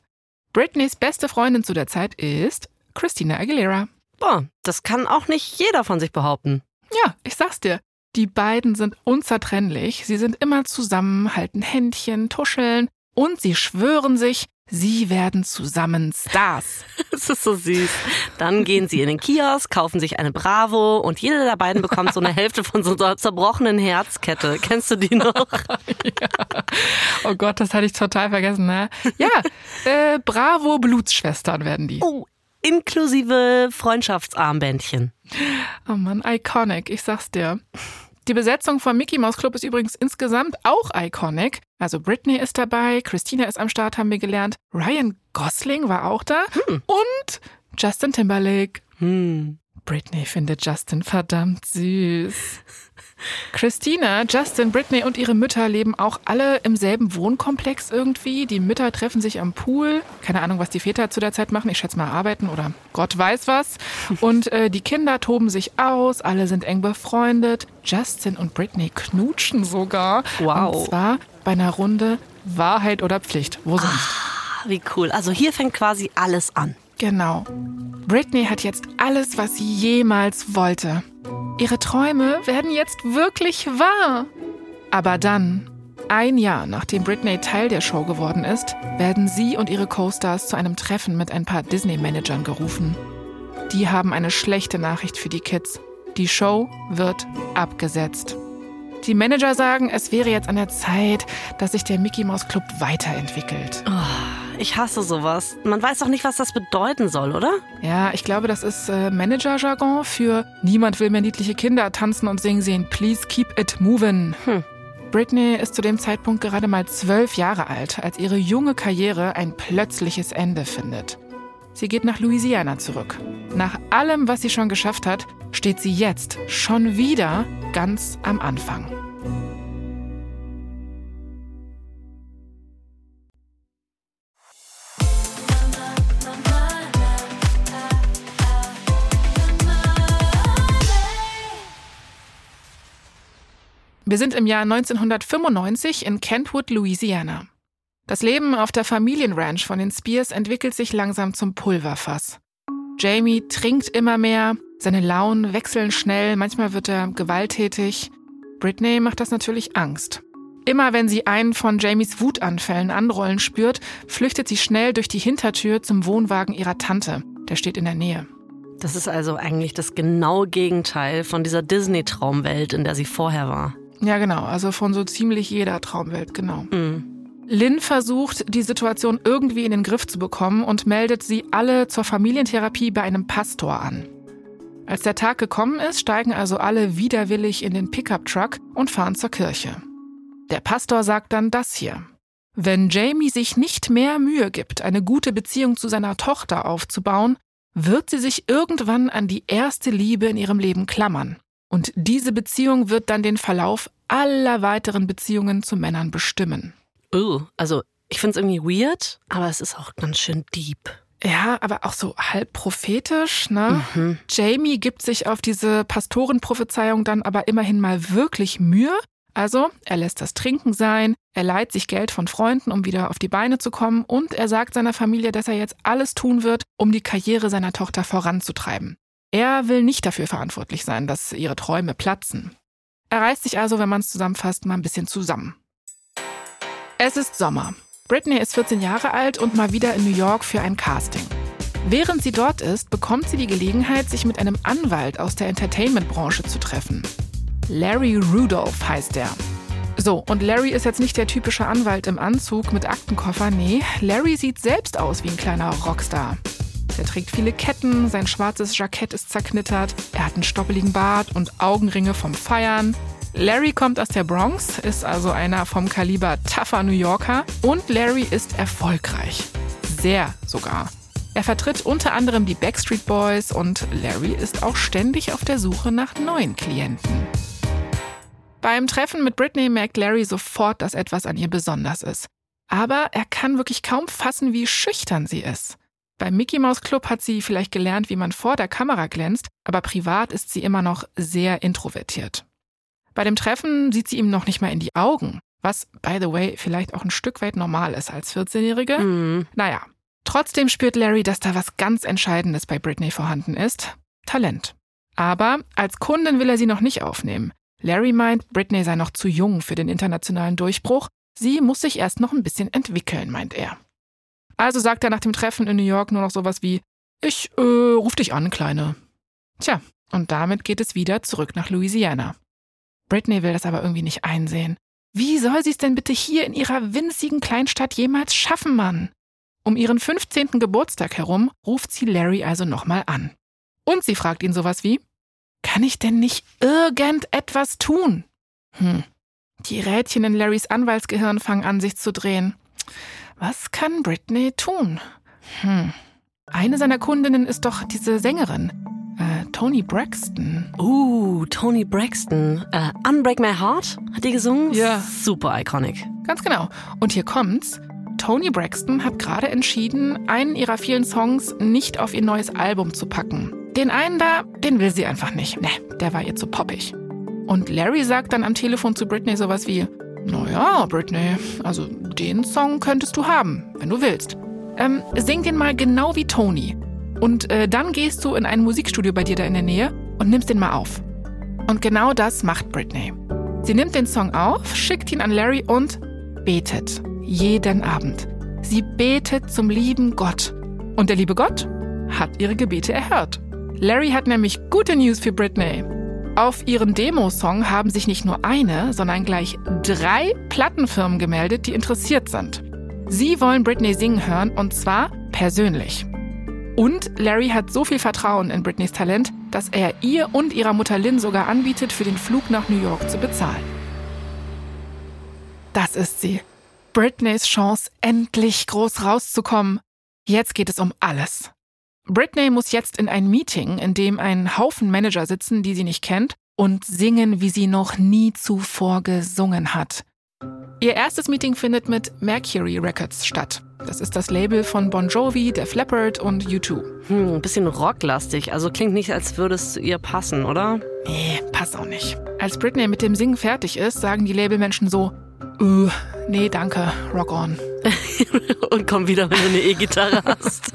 Britneys beste Freundin zu der Zeit ist Christina Aguilera. Boah, das kann auch nicht jeder von sich behaupten. Ja, ich sag's dir. Die beiden sind unzertrennlich. Sie sind immer zusammen, halten Händchen, tuscheln und sie schwören sich, Sie werden zusammen Stars. Das ist so süß. Dann gehen sie in den Kiosk, kaufen sich eine Bravo und jeder der beiden bekommt so eine Hälfte von so einer zerbrochenen Herzkette. Kennst du die noch? ja. Oh Gott, das hatte ich total vergessen. Ne? Ja, äh, Bravo Blutsschwestern werden die. Oh, inklusive Freundschaftsarmbändchen. Oh Mann, iconic, ich sag's dir. Die Besetzung vom Mickey Mouse Club ist übrigens insgesamt auch iconic. Also Britney ist dabei, Christina ist am Start, haben wir gelernt. Ryan Gosling war auch da hm. und Justin Timberlake. Hm. Britney findet Justin verdammt süß. Christina, Justin, Britney und ihre Mütter leben auch alle im selben Wohnkomplex irgendwie. Die Mütter treffen sich am Pool. Keine Ahnung, was die Väter zu der Zeit machen. Ich schätze mal arbeiten oder Gott weiß was. Und äh, die Kinder toben sich aus. Alle sind eng befreundet. Justin und Britney knutschen sogar. Wow. Und zwar bei einer Runde Wahrheit oder Pflicht. Wo sonst? Ah, wie cool. Also hier fängt quasi alles an. Genau. Britney hat jetzt alles, was sie jemals wollte. Ihre Träume werden jetzt wirklich wahr. Aber dann, ein Jahr nachdem Britney Teil der Show geworden ist, werden sie und ihre Co-Stars zu einem Treffen mit ein paar Disney-Managern gerufen. Die haben eine schlechte Nachricht für die Kids. Die Show wird abgesetzt. Die Manager sagen, es wäre jetzt an der Zeit, dass sich der Mickey Mouse Club weiterentwickelt. Oh. Ich hasse sowas. Man weiß doch nicht, was das bedeuten soll, oder? Ja, ich glaube, das ist äh, Manager-Jargon für niemand will mehr niedliche Kinder tanzen und singen sehen. Please keep it moving. Hm. Britney ist zu dem Zeitpunkt gerade mal zwölf Jahre alt, als ihre junge Karriere ein plötzliches Ende findet. Sie geht nach Louisiana zurück. Nach allem, was sie schon geschafft hat, steht sie jetzt schon wieder ganz am Anfang. Wir sind im Jahr 1995 in Kentwood, Louisiana. Das Leben auf der Familienranch von den Spears entwickelt sich langsam zum Pulverfass. Jamie trinkt immer mehr, seine Launen wechseln schnell, manchmal wird er gewalttätig. Britney macht das natürlich Angst. Immer wenn sie einen von Jamies Wutanfällen anrollen spürt, flüchtet sie schnell durch die Hintertür zum Wohnwagen ihrer Tante. Der steht in der Nähe. Das ist also eigentlich das genaue Gegenteil von dieser Disney-Traumwelt, in der sie vorher war. Ja, genau. Also von so ziemlich jeder Traumwelt, genau. Mhm. Lynn versucht, die Situation irgendwie in den Griff zu bekommen und meldet sie alle zur Familientherapie bei einem Pastor an. Als der Tag gekommen ist, steigen also alle widerwillig in den Pickup-Truck und fahren zur Kirche. Der Pastor sagt dann das hier. Wenn Jamie sich nicht mehr Mühe gibt, eine gute Beziehung zu seiner Tochter aufzubauen, wird sie sich irgendwann an die erste Liebe in ihrem Leben klammern. Und diese Beziehung wird dann den Verlauf aller weiteren Beziehungen zu Männern bestimmen. Oh, also ich finde es irgendwie weird, aber es ist auch ganz schön deep. Ja, aber auch so halb prophetisch, ne? Mhm. Jamie gibt sich auf diese Pastorenprophezeiung dann aber immerhin mal wirklich Mühe. Also, er lässt das Trinken sein, er leiht sich Geld von Freunden, um wieder auf die Beine zu kommen, und er sagt seiner Familie, dass er jetzt alles tun wird, um die Karriere seiner Tochter voranzutreiben. Er will nicht dafür verantwortlich sein, dass ihre Träume platzen. Er reißt sich also, wenn man es zusammenfasst, mal ein bisschen zusammen. Es ist Sommer. Britney ist 14 Jahre alt und mal wieder in New York für ein Casting. Während sie dort ist, bekommt sie die Gelegenheit, sich mit einem Anwalt aus der Entertainment-Branche zu treffen. Larry Rudolph heißt er. So, und Larry ist jetzt nicht der typische Anwalt im Anzug mit Aktenkoffer, nee, Larry sieht selbst aus wie ein kleiner Rockstar. Er trägt viele Ketten, sein schwarzes Jackett ist zerknittert, er hat einen stoppeligen Bart und Augenringe vom Feiern. Larry kommt aus der Bronx, ist also einer vom Kaliber tougher New Yorker und Larry ist erfolgreich. Sehr sogar. Er vertritt unter anderem die Backstreet Boys und Larry ist auch ständig auf der Suche nach neuen Klienten. Beim Treffen mit Britney merkt Larry sofort, dass etwas an ihr besonders ist. Aber er kann wirklich kaum fassen, wie schüchtern sie ist. Beim Mickey Mouse Club hat sie vielleicht gelernt, wie man vor der Kamera glänzt, aber privat ist sie immer noch sehr introvertiert. Bei dem Treffen sieht sie ihm noch nicht mal in die Augen, was, by the way, vielleicht auch ein Stück weit normal ist als 14-Jährige. Mhm. Naja, trotzdem spürt Larry, dass da was ganz Entscheidendes bei Britney vorhanden ist. Talent. Aber als Kundin will er sie noch nicht aufnehmen. Larry meint, Britney sei noch zu jung für den internationalen Durchbruch. Sie muss sich erst noch ein bisschen entwickeln, meint er. Also sagt er nach dem Treffen in New York nur noch sowas wie, ich äh, ruf dich an, Kleine. Tja, und damit geht es wieder zurück nach Louisiana. Britney will das aber irgendwie nicht einsehen. Wie soll sie es denn bitte hier in ihrer winzigen Kleinstadt jemals schaffen, Mann? Um ihren 15. Geburtstag herum ruft sie Larry also nochmal an. Und sie fragt ihn sowas wie, kann ich denn nicht irgendetwas tun? Hm. Die Rädchen in Larrys Anwaltsgehirn fangen an, sich zu drehen. Was kann Britney tun? Hm. Eine seiner Kundinnen ist doch diese Sängerin. Äh, Tony Braxton. Uh, Tony Braxton. Uh, Unbreak My Heart hat die gesungen? Ja. Super iconic. Ganz genau. Und hier kommt's. Tony Braxton hat gerade entschieden, einen ihrer vielen Songs nicht auf ihr neues Album zu packen. Den einen da, den will sie einfach nicht. Ne, der war ihr zu poppig. Und Larry sagt dann am Telefon zu Britney sowas wie, naja, Britney, also den Song könntest du haben, wenn du willst. Ähm, sing den mal genau wie Tony. Und äh, dann gehst du in ein Musikstudio bei dir da in der Nähe und nimmst den mal auf. Und genau das macht Britney. Sie nimmt den Song auf, schickt ihn an Larry und betet. Jeden Abend. Sie betet zum lieben Gott. Und der liebe Gott hat ihre Gebete erhört. Larry hat nämlich gute News für Britney. Auf ihren Demo-Song haben sich nicht nur eine, sondern gleich drei Plattenfirmen gemeldet, die interessiert sind. Sie wollen Britney singen hören und zwar persönlich. Und Larry hat so viel Vertrauen in Britneys Talent, dass er ihr und ihrer Mutter Lynn sogar anbietet, für den Flug nach New York zu bezahlen. Das ist sie. Britneys Chance, endlich groß rauszukommen. Jetzt geht es um alles. Britney muss jetzt in ein Meeting, in dem ein Haufen Manager sitzen, die sie nicht kennt, und singen, wie sie noch nie zuvor gesungen hat. Ihr erstes Meeting findet mit Mercury Records statt. Das ist das Label von Bon Jovi, Def Leppard und U2. Hm, ein bisschen rocklastig. Also klingt nicht, als würde es zu ihr passen, oder? Nee, passt auch nicht. Als Britney mit dem Singen fertig ist, sagen die Labelmenschen so, uh, nee, danke, rock on. und komm wieder, wenn du eine E-Gitarre hast.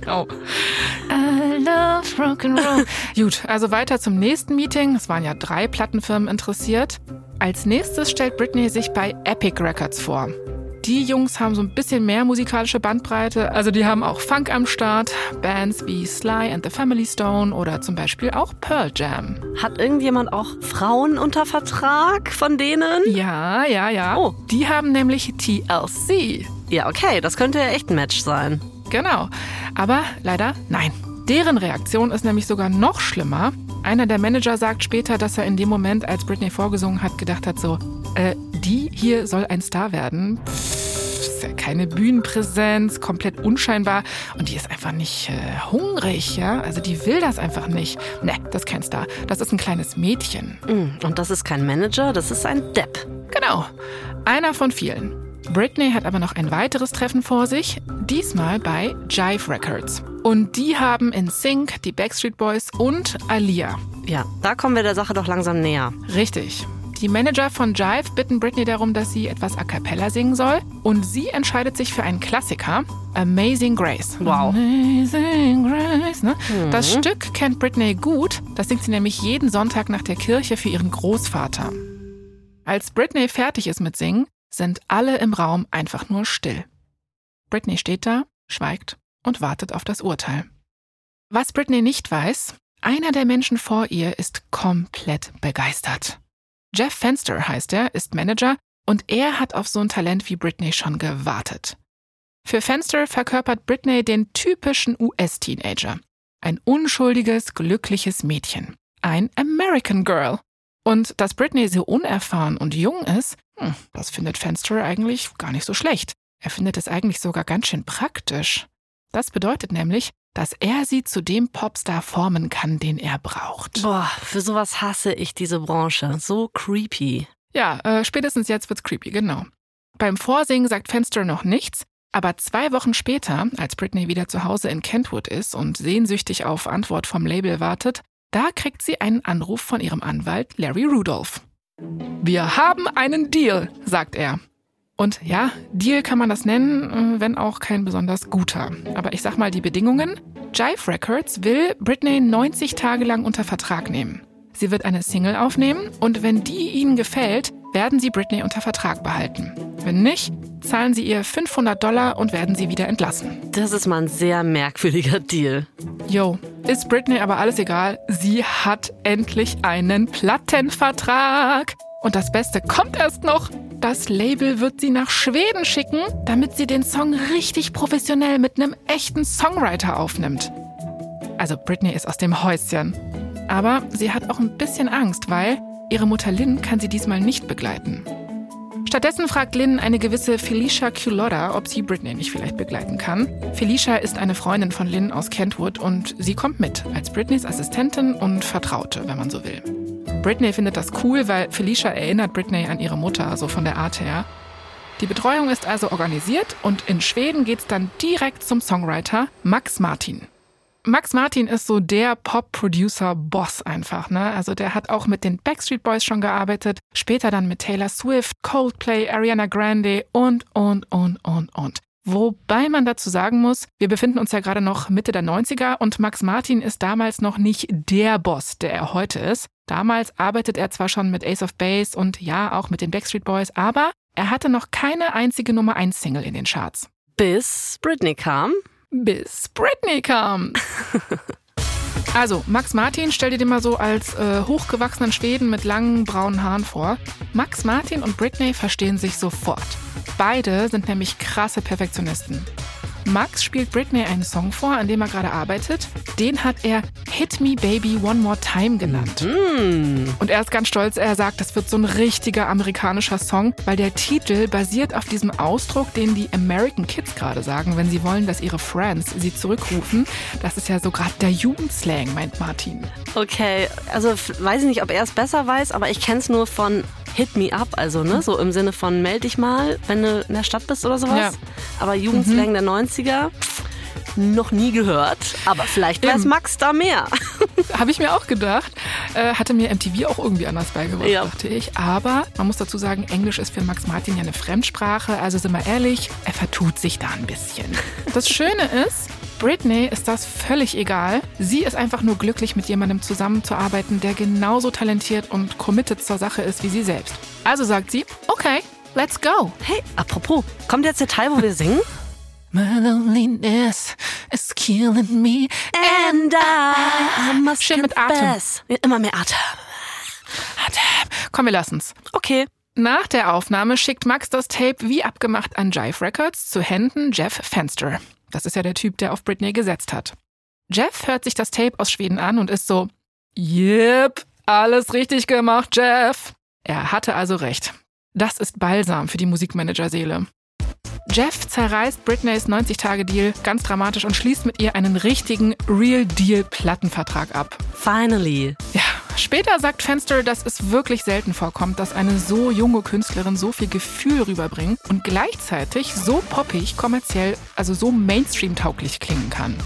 genau. I love rock'n'roll. Gut, also weiter zum nächsten Meeting. Es waren ja drei Plattenfirmen interessiert. Als nächstes stellt Britney sich bei Epic Records vor. Die Jungs haben so ein bisschen mehr musikalische Bandbreite. Also die haben auch Funk am Start, Bands wie Sly and the Family Stone oder zum Beispiel auch Pearl Jam. Hat irgendjemand auch Frauen unter Vertrag von denen? Ja, ja, ja. Oh. Die haben nämlich TLC. Ja, okay, das könnte ja echt ein Match sein. Genau. Aber leider nein. Deren Reaktion ist nämlich sogar noch schlimmer. Einer der Manager sagt später, dass er in dem Moment, als Britney vorgesungen hat, gedacht hat so, äh, die hier soll ein Star werden. Pff, ist ja keine Bühnenpräsenz, komplett unscheinbar und die ist einfach nicht äh, hungrig, ja? Also die will das einfach nicht. Ne, das ist kein Star. Das ist ein kleines Mädchen. Mm, und das ist kein Manager, das ist ein Depp. Genau. Einer von vielen. Britney hat aber noch ein weiteres Treffen vor sich, diesmal bei Jive Records. Und die haben in Sync die Backstreet Boys und Alia. Ja, da kommen wir der Sache doch langsam näher. Richtig. Die Manager von Jive bitten Britney darum, dass sie etwas a cappella singen soll. Und sie entscheidet sich für einen Klassiker, Amazing Grace. Wow. Amazing Grace. Ne? Mhm. Das Stück kennt Britney gut. Das singt sie nämlich jeden Sonntag nach der Kirche für ihren Großvater. Als Britney fertig ist mit Singen, sind alle im Raum einfach nur still. Britney steht da, schweigt und wartet auf das Urteil. Was Britney nicht weiß, einer der Menschen vor ihr ist komplett begeistert. Jeff Fenster heißt er, ist Manager und er hat auf so ein Talent wie Britney schon gewartet. Für Fenster verkörpert Britney den typischen US-Teenager. Ein unschuldiges, glückliches Mädchen. Ein American Girl. Und dass Britney so unerfahren und jung ist, hm, das findet Fenster eigentlich gar nicht so schlecht. Er findet es eigentlich sogar ganz schön praktisch. Das bedeutet nämlich, dass er sie zu dem Popstar formen kann, den er braucht. Boah, für sowas hasse ich diese Branche. So creepy. Ja, äh, spätestens jetzt wird's creepy, genau. Beim Vorsingen sagt Fenster noch nichts, aber zwei Wochen später, als Britney wieder zu Hause in Kentwood ist und sehnsüchtig auf Antwort vom Label wartet, da kriegt sie einen Anruf von ihrem Anwalt Larry Rudolph. Wir haben einen Deal, sagt er. Und ja, Deal kann man das nennen, äh, wenn auch kein besonders guter. Aber ich sag mal die Bedingungen. Jive Records will Britney 90 Tage lang unter Vertrag nehmen. Sie wird eine Single aufnehmen und wenn die ihnen gefällt, werden sie Britney unter Vertrag behalten. Wenn nicht, zahlen sie ihr 500 Dollar und werden sie wieder entlassen. Das ist mal ein sehr merkwürdiger Deal. Yo, ist Britney aber alles egal. Sie hat endlich einen Plattenvertrag. Und das Beste kommt erst noch. Das Label wird sie nach Schweden schicken, damit sie den Song richtig professionell mit einem echten Songwriter aufnimmt. Also Britney ist aus dem Häuschen. Aber sie hat auch ein bisschen Angst, weil ihre Mutter Lynn kann sie diesmal nicht begleiten. Stattdessen fragt Lynn eine gewisse Felicia Culotta, ob sie Britney nicht vielleicht begleiten kann. Felicia ist eine Freundin von Lynn aus Kentwood und sie kommt mit als Britneys Assistentin und Vertraute, wenn man so will. Britney findet das cool, weil Felicia erinnert Britney an ihre Mutter, so von der Art her. Die Betreuung ist also organisiert und in Schweden geht's dann direkt zum Songwriter Max Martin. Max Martin ist so der Pop-Producer-Boss einfach, ne? Also der hat auch mit den Backstreet Boys schon gearbeitet, später dann mit Taylor Swift, Coldplay, Ariana Grande und, und, und, und, und. Wobei man dazu sagen muss, wir befinden uns ja gerade noch Mitte der 90er und Max Martin ist damals noch nicht der Boss, der er heute ist. Damals arbeitet er zwar schon mit Ace of Base und ja auch mit den Backstreet Boys, aber er hatte noch keine einzige Nummer 1 Single in den Charts. Bis Britney kam. Bis Britney kam. Also, Max Martin, stell dir den mal so als äh, hochgewachsenen Schweden mit langen braunen Haaren vor. Max Martin und Britney verstehen sich sofort. Beide sind nämlich krasse Perfektionisten. Max spielt Britney einen Song vor, an dem er gerade arbeitet. Den hat er Hit Me Baby One More Time genannt. Mm. Und er ist ganz stolz, er sagt, das wird so ein richtiger amerikanischer Song, weil der Titel basiert auf diesem Ausdruck, den die American Kids gerade sagen, wenn sie wollen, dass ihre Friends sie zurückrufen. Das ist ja so gerade der Jugendslang, meint Martin. Okay, also weiß ich nicht, ob er es besser weiß, aber ich kenne es nur von Hit Me Up, also ne, so im Sinne von meld dich mal, wenn du in der Stadt bist oder sowas. Ja. Aber Jugendslang mhm. der 90er noch nie gehört, aber vielleicht weiß Max da mehr. Habe ich mir auch gedacht. Äh, hatte mir MTV auch irgendwie anders beigebracht, Ja. dachte ich. Aber man muss dazu sagen, Englisch ist für Max Martin ja eine Fremdsprache. Also sind wir ehrlich, er vertut sich da ein bisschen. Das Schöne ist, Britney ist das völlig egal. Sie ist einfach nur glücklich, mit jemandem zusammenzuarbeiten, der genauso talentiert und committed zur Sache ist wie sie selbst. Also sagt sie, okay, let's go. Hey, apropos, kommt jetzt der Teil, wo wir singen? My loneliness is killing me And I, I must Schön mit Atem. confess. Immer mehr Atem. Komm, wir lassen's. Okay. Nach der Aufnahme schickt Max das Tape wie abgemacht an Jive Records zu Händen Jeff Fenster. Das ist ja der Typ, der auf Britney gesetzt hat. Jeff hört sich das Tape aus Schweden an und ist so, Yep, alles richtig gemacht, Jeff. Er hatte also recht. Das ist Balsam für die Musikmanager-Seele. Jeff zerreißt Britneys 90-Tage-Deal ganz dramatisch und schließt mit ihr einen richtigen Real-Deal-Plattenvertrag ab. Finally. Ja, später sagt Fenster, dass es wirklich selten vorkommt, dass eine so junge Künstlerin so viel Gefühl rüberbringt und gleichzeitig so poppig, kommerziell, also so Mainstream-tauglich klingen kann.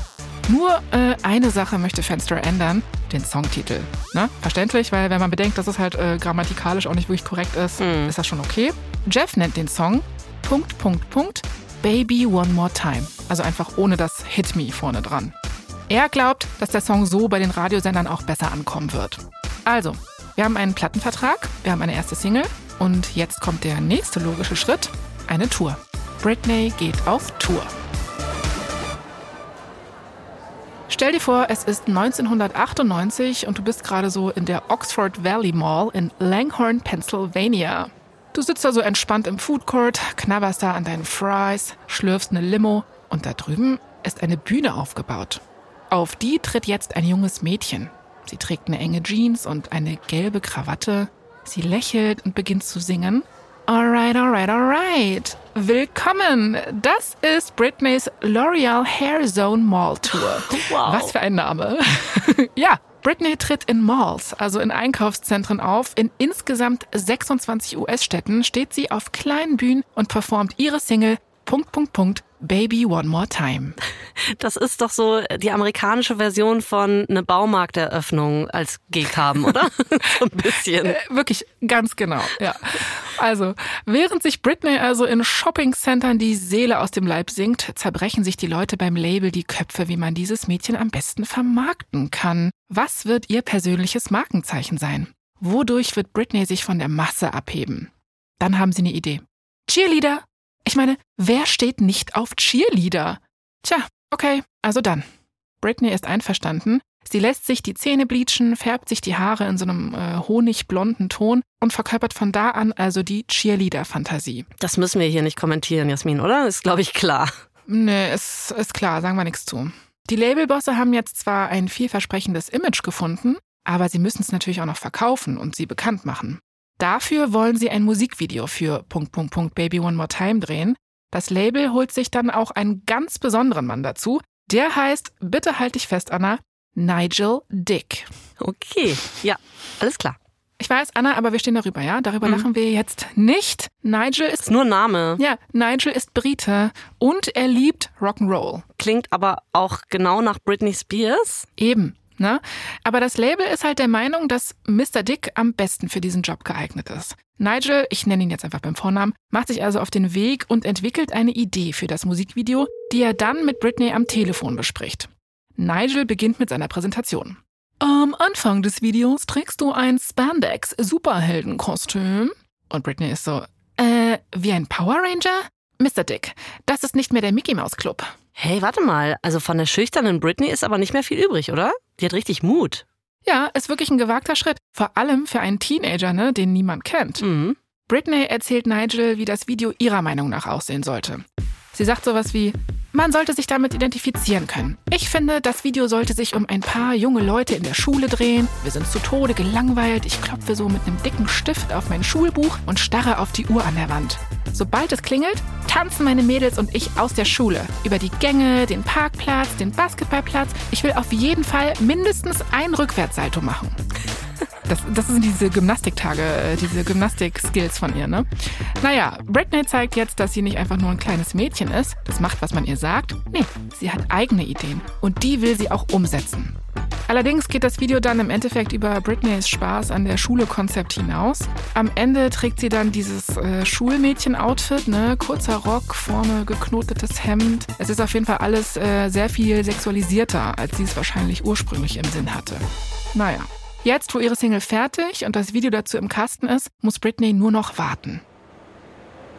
Nur äh, eine Sache möchte Fenster ändern, den Songtitel. Ne? Verständlich, weil wenn man bedenkt, dass es halt äh, grammatikalisch auch nicht wirklich korrekt ist, Hm. ist das schon okay. Jeff nennt den Song Punkt, Punkt, Punkt, Baby One More Time. Also einfach ohne das Hit Me vorne dran. Er glaubt, dass der Song so bei den Radiosendern auch besser ankommen wird. Also, wir haben einen Plattenvertrag, wir haben eine erste Single und jetzt kommt der nächste logische Schritt, eine Tour. Britney geht auf Tour. Stell dir vor, es ist 1998 und du bist gerade so in der Oxford Valley Mall in Langhorne, Pennsylvania. Du sitzt da so entspannt im Food Court, knabberst da an deinen Fries, schlürfst eine Limo und da drüben ist eine Bühne aufgebaut. Auf die tritt jetzt ein junges Mädchen. Sie trägt eine enge Jeans und eine gelbe Krawatte. Sie lächelt und beginnt zu singen. Alright, alright, alright. Willkommen. Das ist Britneys L'Oreal Hair Zone Mall Tour. Wow. Was für ein Name. ja, Britney tritt in Malls, also in Einkaufszentren auf. In insgesamt 26 US-Städten steht sie auf kleinen Bühnen und performt ihre Single Punkt, Punkt, Punkt, Baby One More Time. Das ist doch so die amerikanische Version von eine Baumarkteröffnung als Gig haben, oder? so ein bisschen. Äh, wirklich ganz genau, ja. Also, während sich Britney also in Shoppingcentern die Seele aus dem Leib singt, zerbrechen sich die Leute beim Label die Köpfe, wie man dieses Mädchen am besten vermarkten kann. Was wird ihr persönliches Markenzeichen sein? Wodurch wird Britney sich von der Masse abheben? Dann haben sie eine Idee. Cheerleader! Ich meine, wer steht nicht auf Cheerleader? Tja, okay, also dann. Britney ist einverstanden. Sie lässt sich die Zähne bleachen, färbt sich die Haare in so einem äh, honigblonden Ton und verkörpert von da an also die Cheerleader-Fantasie. Das müssen wir hier nicht kommentieren, Jasmin, oder? Ist, glaube ich, klar. Nee, ist, ist klar, sagen wir nichts zu. Die Labelbosse haben jetzt zwar ein vielversprechendes Image gefunden, aber sie müssen es natürlich auch noch verkaufen und sie bekannt machen. Dafür wollen sie ein Musikvideo für Punkt, Punkt, Punkt, Baby One More Time drehen. Das Label holt sich dann auch einen ganz besonderen Mann dazu. Der heißt, bitte halt dich fest, Anna, Nigel Dick. Okay, ja, alles klar. Ich weiß, Anna, aber wir stehen darüber, ja? Darüber mhm. lachen wir jetzt nicht. Nigel ist. ist nur Name. Ja, Nigel ist Brite und er liebt Rock'n'Roll. Klingt aber auch genau nach Britney Spears. Eben. Ne? Aber das Label ist halt der Meinung, dass Mr. Dick am besten für diesen Job geeignet ist. Nigel, ich nenne ihn jetzt einfach beim Vornamen, macht sich also auf den Weg und entwickelt eine Idee für das Musikvideo, die er dann mit Britney am Telefon bespricht. Nigel beginnt mit seiner Präsentation. Am Anfang des Videos trägst du ein Spandex-Superheldenkostüm. Und Britney ist so, äh, wie ein Power Ranger? Mr. Dick, das ist nicht mehr der Mickey Mouse Club. Hey, warte mal. Also von der schüchternen Britney ist aber nicht mehr viel übrig, oder? Die hat richtig Mut. Ja, ist wirklich ein gewagter Schritt. Vor allem für einen Teenager, ne, den niemand kennt. Mhm. Britney erzählt Nigel, wie das Video ihrer Meinung nach aussehen sollte. Sie sagt sowas wie, man sollte sich damit identifizieren können. Ich finde, das Video sollte sich um ein paar junge Leute in der Schule drehen. Wir sind zu Tode gelangweilt. Ich klopfe so mit einem dicken Stift auf mein Schulbuch und starre auf die Uhr an der Wand. Sobald es klingelt, tanzen meine Mädels und ich aus der Schule. Über die Gänge, den Parkplatz, den Basketballplatz. Ich will auf jeden Fall mindestens ein Rückwärtssalto machen. Das, das sind diese Gymnastiktage, äh, diese Gymnastik-Skills von ihr, ne? Naja, Britney zeigt jetzt, dass sie nicht einfach nur ein kleines Mädchen ist, das macht, was man ihr sagt. Nee, sie hat eigene Ideen und die will sie auch umsetzen. Allerdings geht das Video dann im Endeffekt über Britneys Spaß an der Schule-Konzept hinaus. Am Ende trägt sie dann dieses äh, Schulmädchen-Outfit, ne? kurzer Rock, vorne geknotetes Hemd. Es ist auf jeden Fall alles äh, sehr viel sexualisierter, als sie es wahrscheinlich ursprünglich im Sinn hatte. Naja, Jetzt, wo ihre Single fertig und das Video dazu im Kasten ist, muss Britney nur noch warten.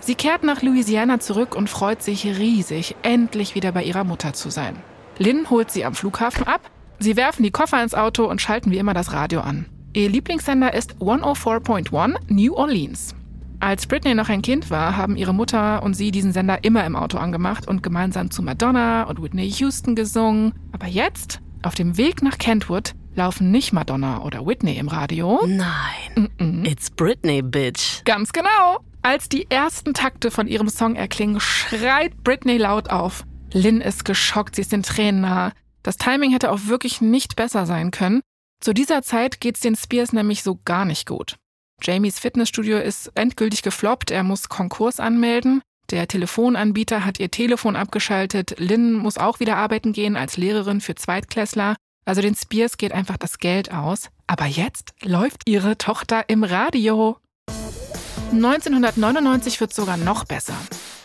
Sie kehrt nach Louisiana zurück und freut sich riesig, endlich wieder bei ihrer Mutter zu sein. Lynn holt sie am Flughafen ab. Sie werfen die Koffer ins Auto und schalten wie immer das Radio an. Ihr Lieblingssender ist 104.1 New Orleans. Als Britney noch ein Kind war, haben ihre Mutter und sie diesen Sender immer im Auto angemacht und gemeinsam zu Madonna und Whitney Houston gesungen. Aber jetzt, auf dem Weg nach Kentwood, laufen nicht Madonna oder Whitney im Radio. Nein. Mm -mm. It's Britney, bitch. Ganz genau. Als die ersten Takte von ihrem Song erklingen, schreit Britney laut auf. Lynn ist geschockt, sie ist den Tränen nahe. Das Timing hätte auch wirklich nicht besser sein können. Zu dieser Zeit geht's den Spears nämlich so gar nicht gut. Jamies Fitnessstudio ist endgültig gefloppt, er muss Konkurs anmelden. Der Telefonanbieter hat ihr Telefon abgeschaltet. Lynn muss auch wieder arbeiten gehen als Lehrerin für Zweitklässler. Also den Spears geht einfach das Geld aus. Aber jetzt läuft ihre Tochter im Radio. 1999 wird sogar noch besser.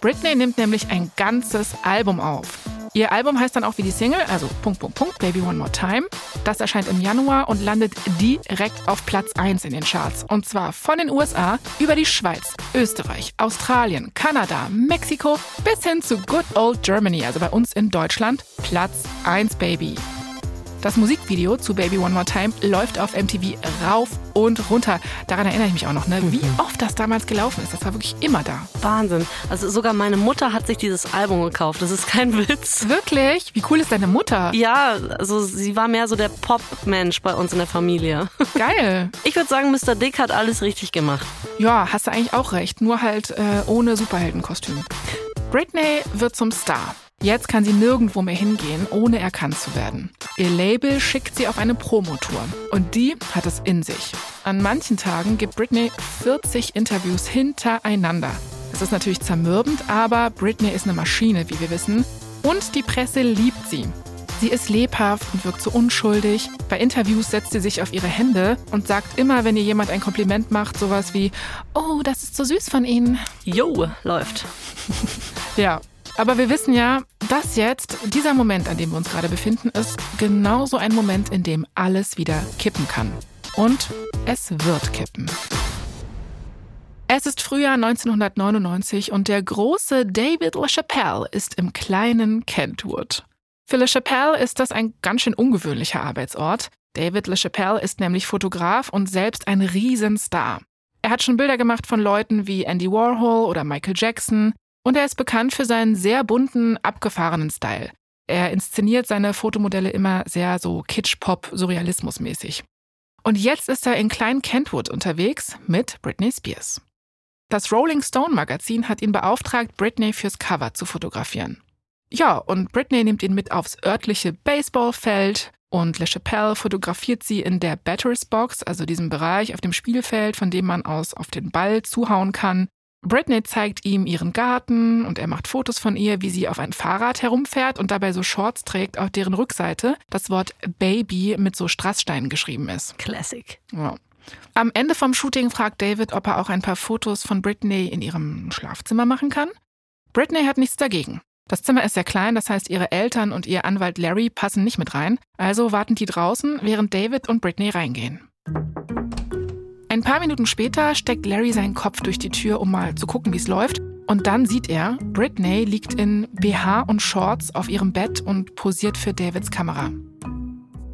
Britney nimmt nämlich ein ganzes Album auf. Ihr Album heißt dann auch wie die Single, also Punkt, Punkt, Punkt, Baby One More Time. Das erscheint im Januar und landet direkt auf Platz 1 in den Charts. Und zwar von den USA über die Schweiz, Österreich, Australien, Kanada, Mexiko bis hin zu Good Old Germany, also bei uns in Deutschland. Platz 1, Baby. Das Musikvideo zu Baby One More Time läuft auf MTV rauf und runter. Daran erinnere ich mich auch noch, ne? wie mhm. oft das damals gelaufen ist. Das war wirklich immer da. Wahnsinn. Also sogar meine Mutter hat sich dieses Album gekauft. Das ist kein Witz. Wirklich? Wie cool ist deine Mutter? Ja, also sie war mehr so der Pop-Mensch bei uns in der Familie. Geil. Ich würde sagen, Mr. Dick hat alles richtig gemacht. Ja, hast du eigentlich auch recht. Nur halt äh, ohne Superheldenkostüm. Britney wird zum Star. Jetzt kann sie nirgendwo mehr hingehen, ohne erkannt zu werden. Ihr Label schickt sie auf eine Promotour und die hat es in sich. An manchen Tagen gibt Britney 40 Interviews hintereinander. Das ist natürlich zermürbend, aber Britney ist eine Maschine, wie wir wissen, und die Presse liebt sie. Sie ist lebhaft und wirkt so unschuldig. Bei Interviews setzt sie sich auf ihre Hände und sagt immer, wenn ihr jemand ein Kompliment macht, sowas wie, oh, das ist so süß von Ihnen. Jo, läuft. ja, aber wir wissen ja, dass jetzt, dieser Moment, an dem wir uns gerade befinden, ist genauso ein Moment, in dem alles wieder kippen kann. Und es wird kippen. Es ist Frühjahr 1999 und der große David LaChapelle ist im kleinen Kentwood. Für LaChapelle ist das ein ganz schön ungewöhnlicher Arbeitsort. David LaChapelle ist nämlich Fotograf und selbst ein Riesenstar. Er hat schon Bilder gemacht von Leuten wie Andy Warhol oder Michael Jackson. Und er ist bekannt für seinen sehr bunten, abgefahrenen Style. Er inszeniert seine Fotomodelle immer sehr so Kitsch-Pop-Surrealismus-mäßig. Und jetzt ist er in Klein Kentwood unterwegs mit Britney Spears. Das Rolling Stone Magazin hat ihn beauftragt, Britney fürs Cover zu fotografieren. Ja, und Britney nimmt ihn mit aufs örtliche Baseballfeld und LeChapelle fotografiert sie in der Batters Box, also diesem Bereich auf dem Spielfeld, von dem man aus auf den Ball zuhauen kann. Britney zeigt ihm ihren Garten und er macht Fotos von ihr, wie sie auf ein Fahrrad herumfährt und dabei so Shorts trägt, auf deren Rückseite das Wort Baby mit so Strasssteinen geschrieben ist. Classic. Ja. Am Ende vom Shooting fragt David, ob er auch ein paar Fotos von Britney in ihrem Schlafzimmer machen kann. Britney hat nichts dagegen. Das Zimmer ist sehr klein, das heißt, ihre Eltern und ihr Anwalt Larry passen nicht mit rein, also warten die draußen, während David und Britney reingehen. Ein paar Minuten später steckt Larry seinen Kopf durch die Tür, um mal zu gucken, wie es läuft. Und dann sieht er, Britney liegt in BH und Shorts auf ihrem Bett und posiert für Davids Kamera.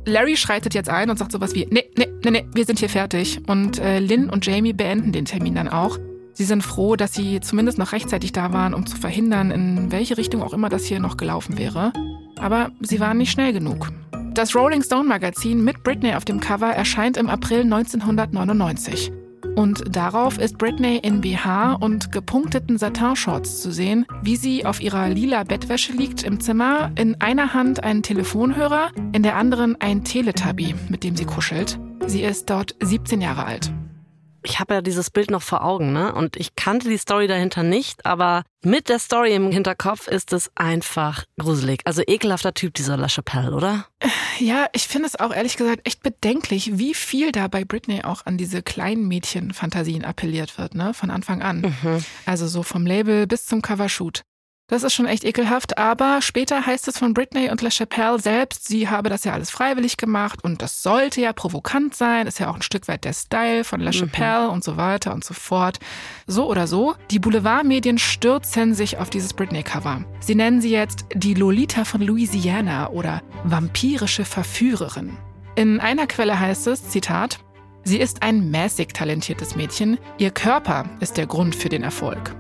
Larry schreitet jetzt ein und sagt sowas wie, nee, nee, nee, nee, wir sind hier fertig. Und äh, Lynn und Jamie beenden den Termin dann auch. Sie sind froh, dass sie zumindest noch rechtzeitig da waren, um zu verhindern, in welche Richtung auch immer das hier noch gelaufen wäre. Aber sie waren nicht schnell genug. Das Rolling Stone Magazin mit Britney auf dem Cover erscheint im April 1999. Und darauf ist Britney in BH und gepunkteten Satin-Shorts zu sehen, wie sie auf ihrer lila Bettwäsche liegt im Zimmer, in einer Hand einen Telefonhörer, in der anderen ein Teletubby, mit dem sie kuschelt. Sie ist dort 17 Jahre alt ich habe ja dieses Bild noch vor Augen, ne? Und ich kannte die Story dahinter nicht, aber mit der Story im Hinterkopf ist es einfach gruselig. Also ekelhafter Typ, dieser La Chapelle, oder? Ja, ich finde es auch ehrlich gesagt echt bedenklich, wie viel da bei Britney auch an diese kleinen Mädchen-Fantasien appelliert wird, ne? Von Anfang an. Mhm. Also so vom Label bis zum Covershoot. Das ist schon echt ekelhaft, aber später heißt es von Britney und LaChapelle selbst, sie habe das ja alles freiwillig gemacht und das sollte ja provokant sein, ist ja auch ein Stück weit der Style von LaChapelle mhm. und so weiter und so fort. So oder so, die Boulevardmedien stürzen sich auf dieses Britney-Cover. Sie nennen sie jetzt die Lolita von Louisiana oder vampirische Verführerin. In einer Quelle heißt es, Zitat, Sie ist ein mäßig talentiertes Mädchen, ihr Körper ist der Grund für den Erfolg.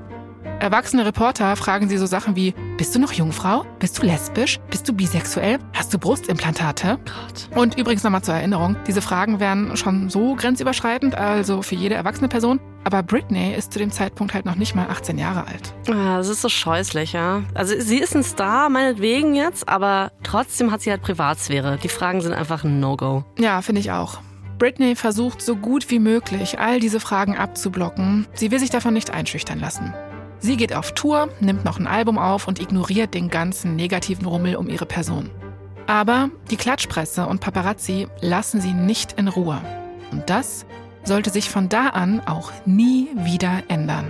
Erwachsene Reporter fragen sie so Sachen wie, bist du noch Jungfrau? Bist du lesbisch? Bist du bisexuell? Hast du Brustimplantate? Gott. Und übrigens nochmal zur Erinnerung, diese Fragen wären schon so grenzüberschreitend, also für jede erwachsene Person. Aber Britney ist zu dem Zeitpunkt halt noch nicht mal 18 Jahre alt. Ah, das ist so scheußlich, ja. Also sie ist ein Star, meinetwegen jetzt, aber trotzdem hat sie halt Privatsphäre. Die Fragen sind einfach ein No-Go. Ja, finde ich auch. Britney versucht so gut wie möglich, all diese Fragen abzublocken. Sie will sich davon nicht einschüchtern lassen. Sie geht auf Tour, nimmt noch ein Album auf und ignoriert den ganzen negativen Rummel um ihre Person. Aber die Klatschpresse und Paparazzi lassen sie nicht in Ruhe. Und das sollte sich von da an auch nie wieder ändern.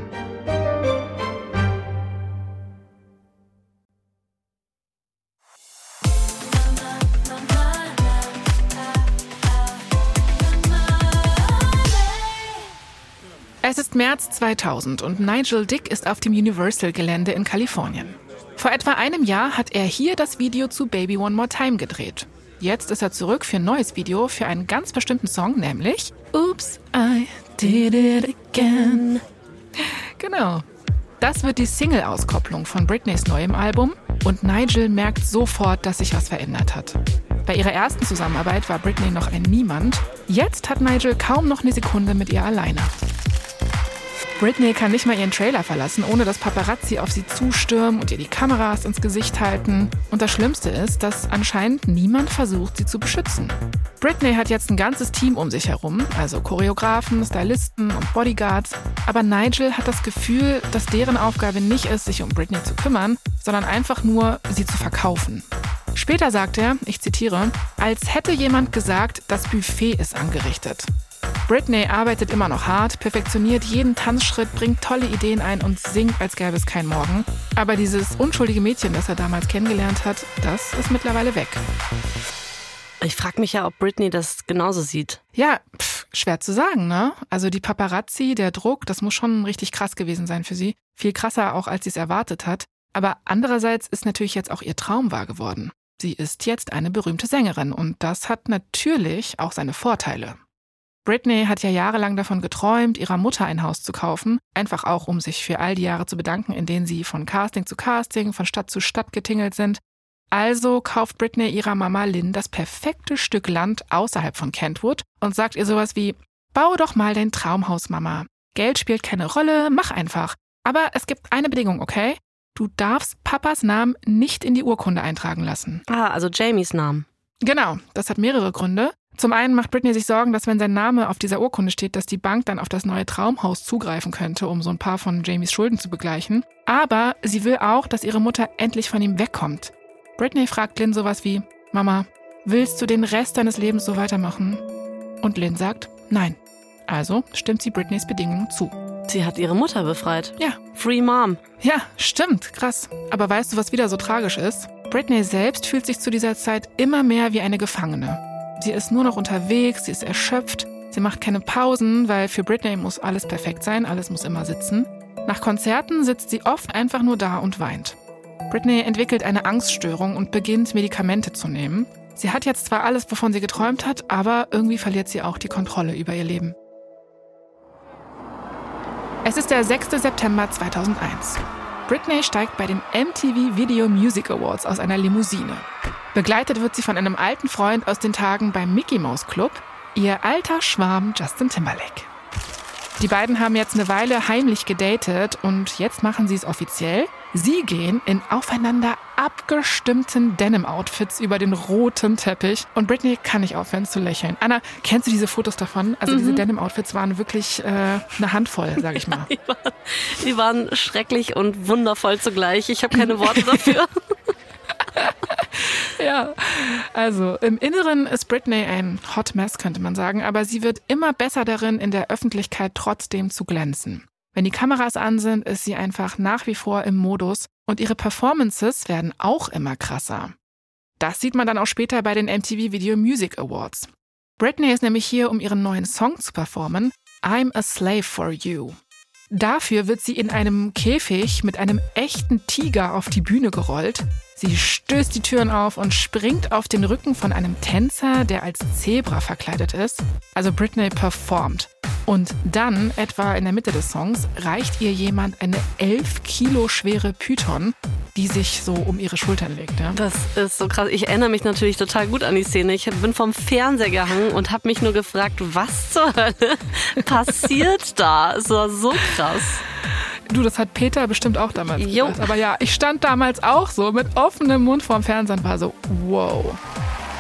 Es ist März 2000 und Nigel Dick ist auf dem Universal-Gelände in Kalifornien. Vor etwa einem Jahr hat er hier das Video zu Baby One More Time gedreht. Jetzt ist er zurück für ein neues Video für einen ganz bestimmten Song, nämlich Oops, I did it again. Genau. Das wird die Single-Auskopplung von Britneys neuem Album und Nigel merkt sofort, dass sich was verändert hat. Bei ihrer ersten Zusammenarbeit war Britney noch ein Niemand. Jetzt hat Nigel kaum noch eine Sekunde mit ihr alleine. Britney kann nicht mal ihren Trailer verlassen, ohne dass Paparazzi auf sie zustürmen und ihr die Kameras ins Gesicht halten. Und das Schlimmste ist, dass anscheinend niemand versucht, sie zu beschützen. Britney hat jetzt ein ganzes Team um sich herum, also Choreografen, Stylisten und Bodyguards. Aber Nigel hat das Gefühl, dass deren Aufgabe nicht ist, sich um Britney zu kümmern, sondern einfach nur, sie zu verkaufen. Später sagt er, ich zitiere, als hätte jemand gesagt, das Buffet ist angerichtet. Britney arbeitet immer noch hart, perfektioniert jeden Tanzschritt, bringt tolle Ideen ein und singt, als gäbe es kein Morgen. Aber dieses unschuldige Mädchen, das er damals kennengelernt hat, das ist mittlerweile weg. Ich frage mich ja, ob Britney das genauso sieht. Ja, pff, schwer zu sagen, ne? Also die Paparazzi, der Druck, das muss schon richtig krass gewesen sein für sie. Viel krasser auch, als sie es erwartet hat. Aber andererseits ist natürlich jetzt auch ihr Traum wahr geworden. Sie ist jetzt eine berühmte Sängerin und das hat natürlich auch seine Vorteile. Britney hat ja jahrelang davon geträumt, ihrer Mutter ein Haus zu kaufen, einfach auch um sich für all die Jahre zu bedanken, in denen sie von Casting zu Casting, von Stadt zu Stadt getingelt sind. Also kauft Britney ihrer Mama Lynn das perfekte Stück Land außerhalb von Kentwood und sagt ihr sowas wie, bau doch mal dein Traumhaus, Mama. Geld spielt keine Rolle, mach einfach. Aber es gibt eine Bedingung, okay? Du darfst Papas Namen nicht in die Urkunde eintragen lassen. Ah, also Jamies Namen. Genau, das hat mehrere Gründe. Zum einen macht Britney sich Sorgen, dass wenn sein Name auf dieser Urkunde steht, dass die Bank dann auf das neue Traumhaus zugreifen könnte, um so ein paar von Jamies Schulden zu begleichen. Aber sie will auch, dass ihre Mutter endlich von ihm wegkommt. Britney fragt Lynn sowas wie, Mama, willst du den Rest deines Lebens so weitermachen? Und Lynn sagt, nein. Also stimmt sie Britneys Bedingungen zu. Sie hat ihre Mutter befreit. Ja. Free Mom. Ja, stimmt, krass. Aber weißt du, was wieder so tragisch ist? Britney selbst fühlt sich zu dieser Zeit immer mehr wie eine Gefangene. Sie ist nur noch unterwegs, sie ist erschöpft, sie macht keine Pausen, weil für Britney muss alles perfekt sein, alles muss immer sitzen. Nach Konzerten sitzt sie oft einfach nur da und weint. Britney entwickelt eine Angststörung und beginnt Medikamente zu nehmen. Sie hat jetzt zwar alles, wovon sie geträumt hat, aber irgendwie verliert sie auch die Kontrolle über ihr Leben. Es ist der 6. September 2001. Britney steigt bei den MTV Video Music Awards aus einer Limousine. Begleitet wird sie von einem alten Freund aus den Tagen beim Mickey Mouse Club, ihr alter Schwarm Justin Timberlake. Die beiden haben jetzt eine Weile heimlich gedatet und jetzt machen sie es offiziell. Sie gehen in aufeinander abgestimmten Denim-Outfits über den roten Teppich und Britney kann nicht aufhören zu lächeln. Anna, kennst du diese Fotos davon? Also mhm. diese Denim-Outfits waren wirklich äh, eine Handvoll, sag ich mal. die, waren, die waren schrecklich und wundervoll zugleich. Ich habe keine Worte dafür. ja, also im Inneren ist Britney ein Hot Mess, könnte man sagen, aber sie wird immer besser darin, in der Öffentlichkeit trotzdem zu glänzen. Wenn die Kameras an sind, ist sie einfach nach wie vor im Modus und ihre Performances werden auch immer krasser. Das sieht man dann auch später bei den MTV Video Music Awards. Britney ist nämlich hier, um ihren neuen Song zu performen, I'm a Slave for You. Dafür wird sie in einem Käfig mit einem echten Tiger auf die Bühne gerollt. Sie stößt die Türen auf und springt auf den Rücken von einem Tänzer, der als Zebra verkleidet ist. Also Britney performt. Und dann, etwa in der Mitte des Songs, reicht ihr jemand eine 11 Kilo schwere Python, die sich so um ihre Schultern legt. Ja? Das ist so krass. Ich erinnere mich natürlich total gut an die Szene. Ich bin vom Fernseher gehangen und habe mich nur gefragt, was zur Hölle passiert da? Es war so krass. Du, das hat Peter bestimmt auch damals jo. gesagt. Aber ja, ich stand damals auch so mit offenem Mund vorm Fernseher und war so, wow.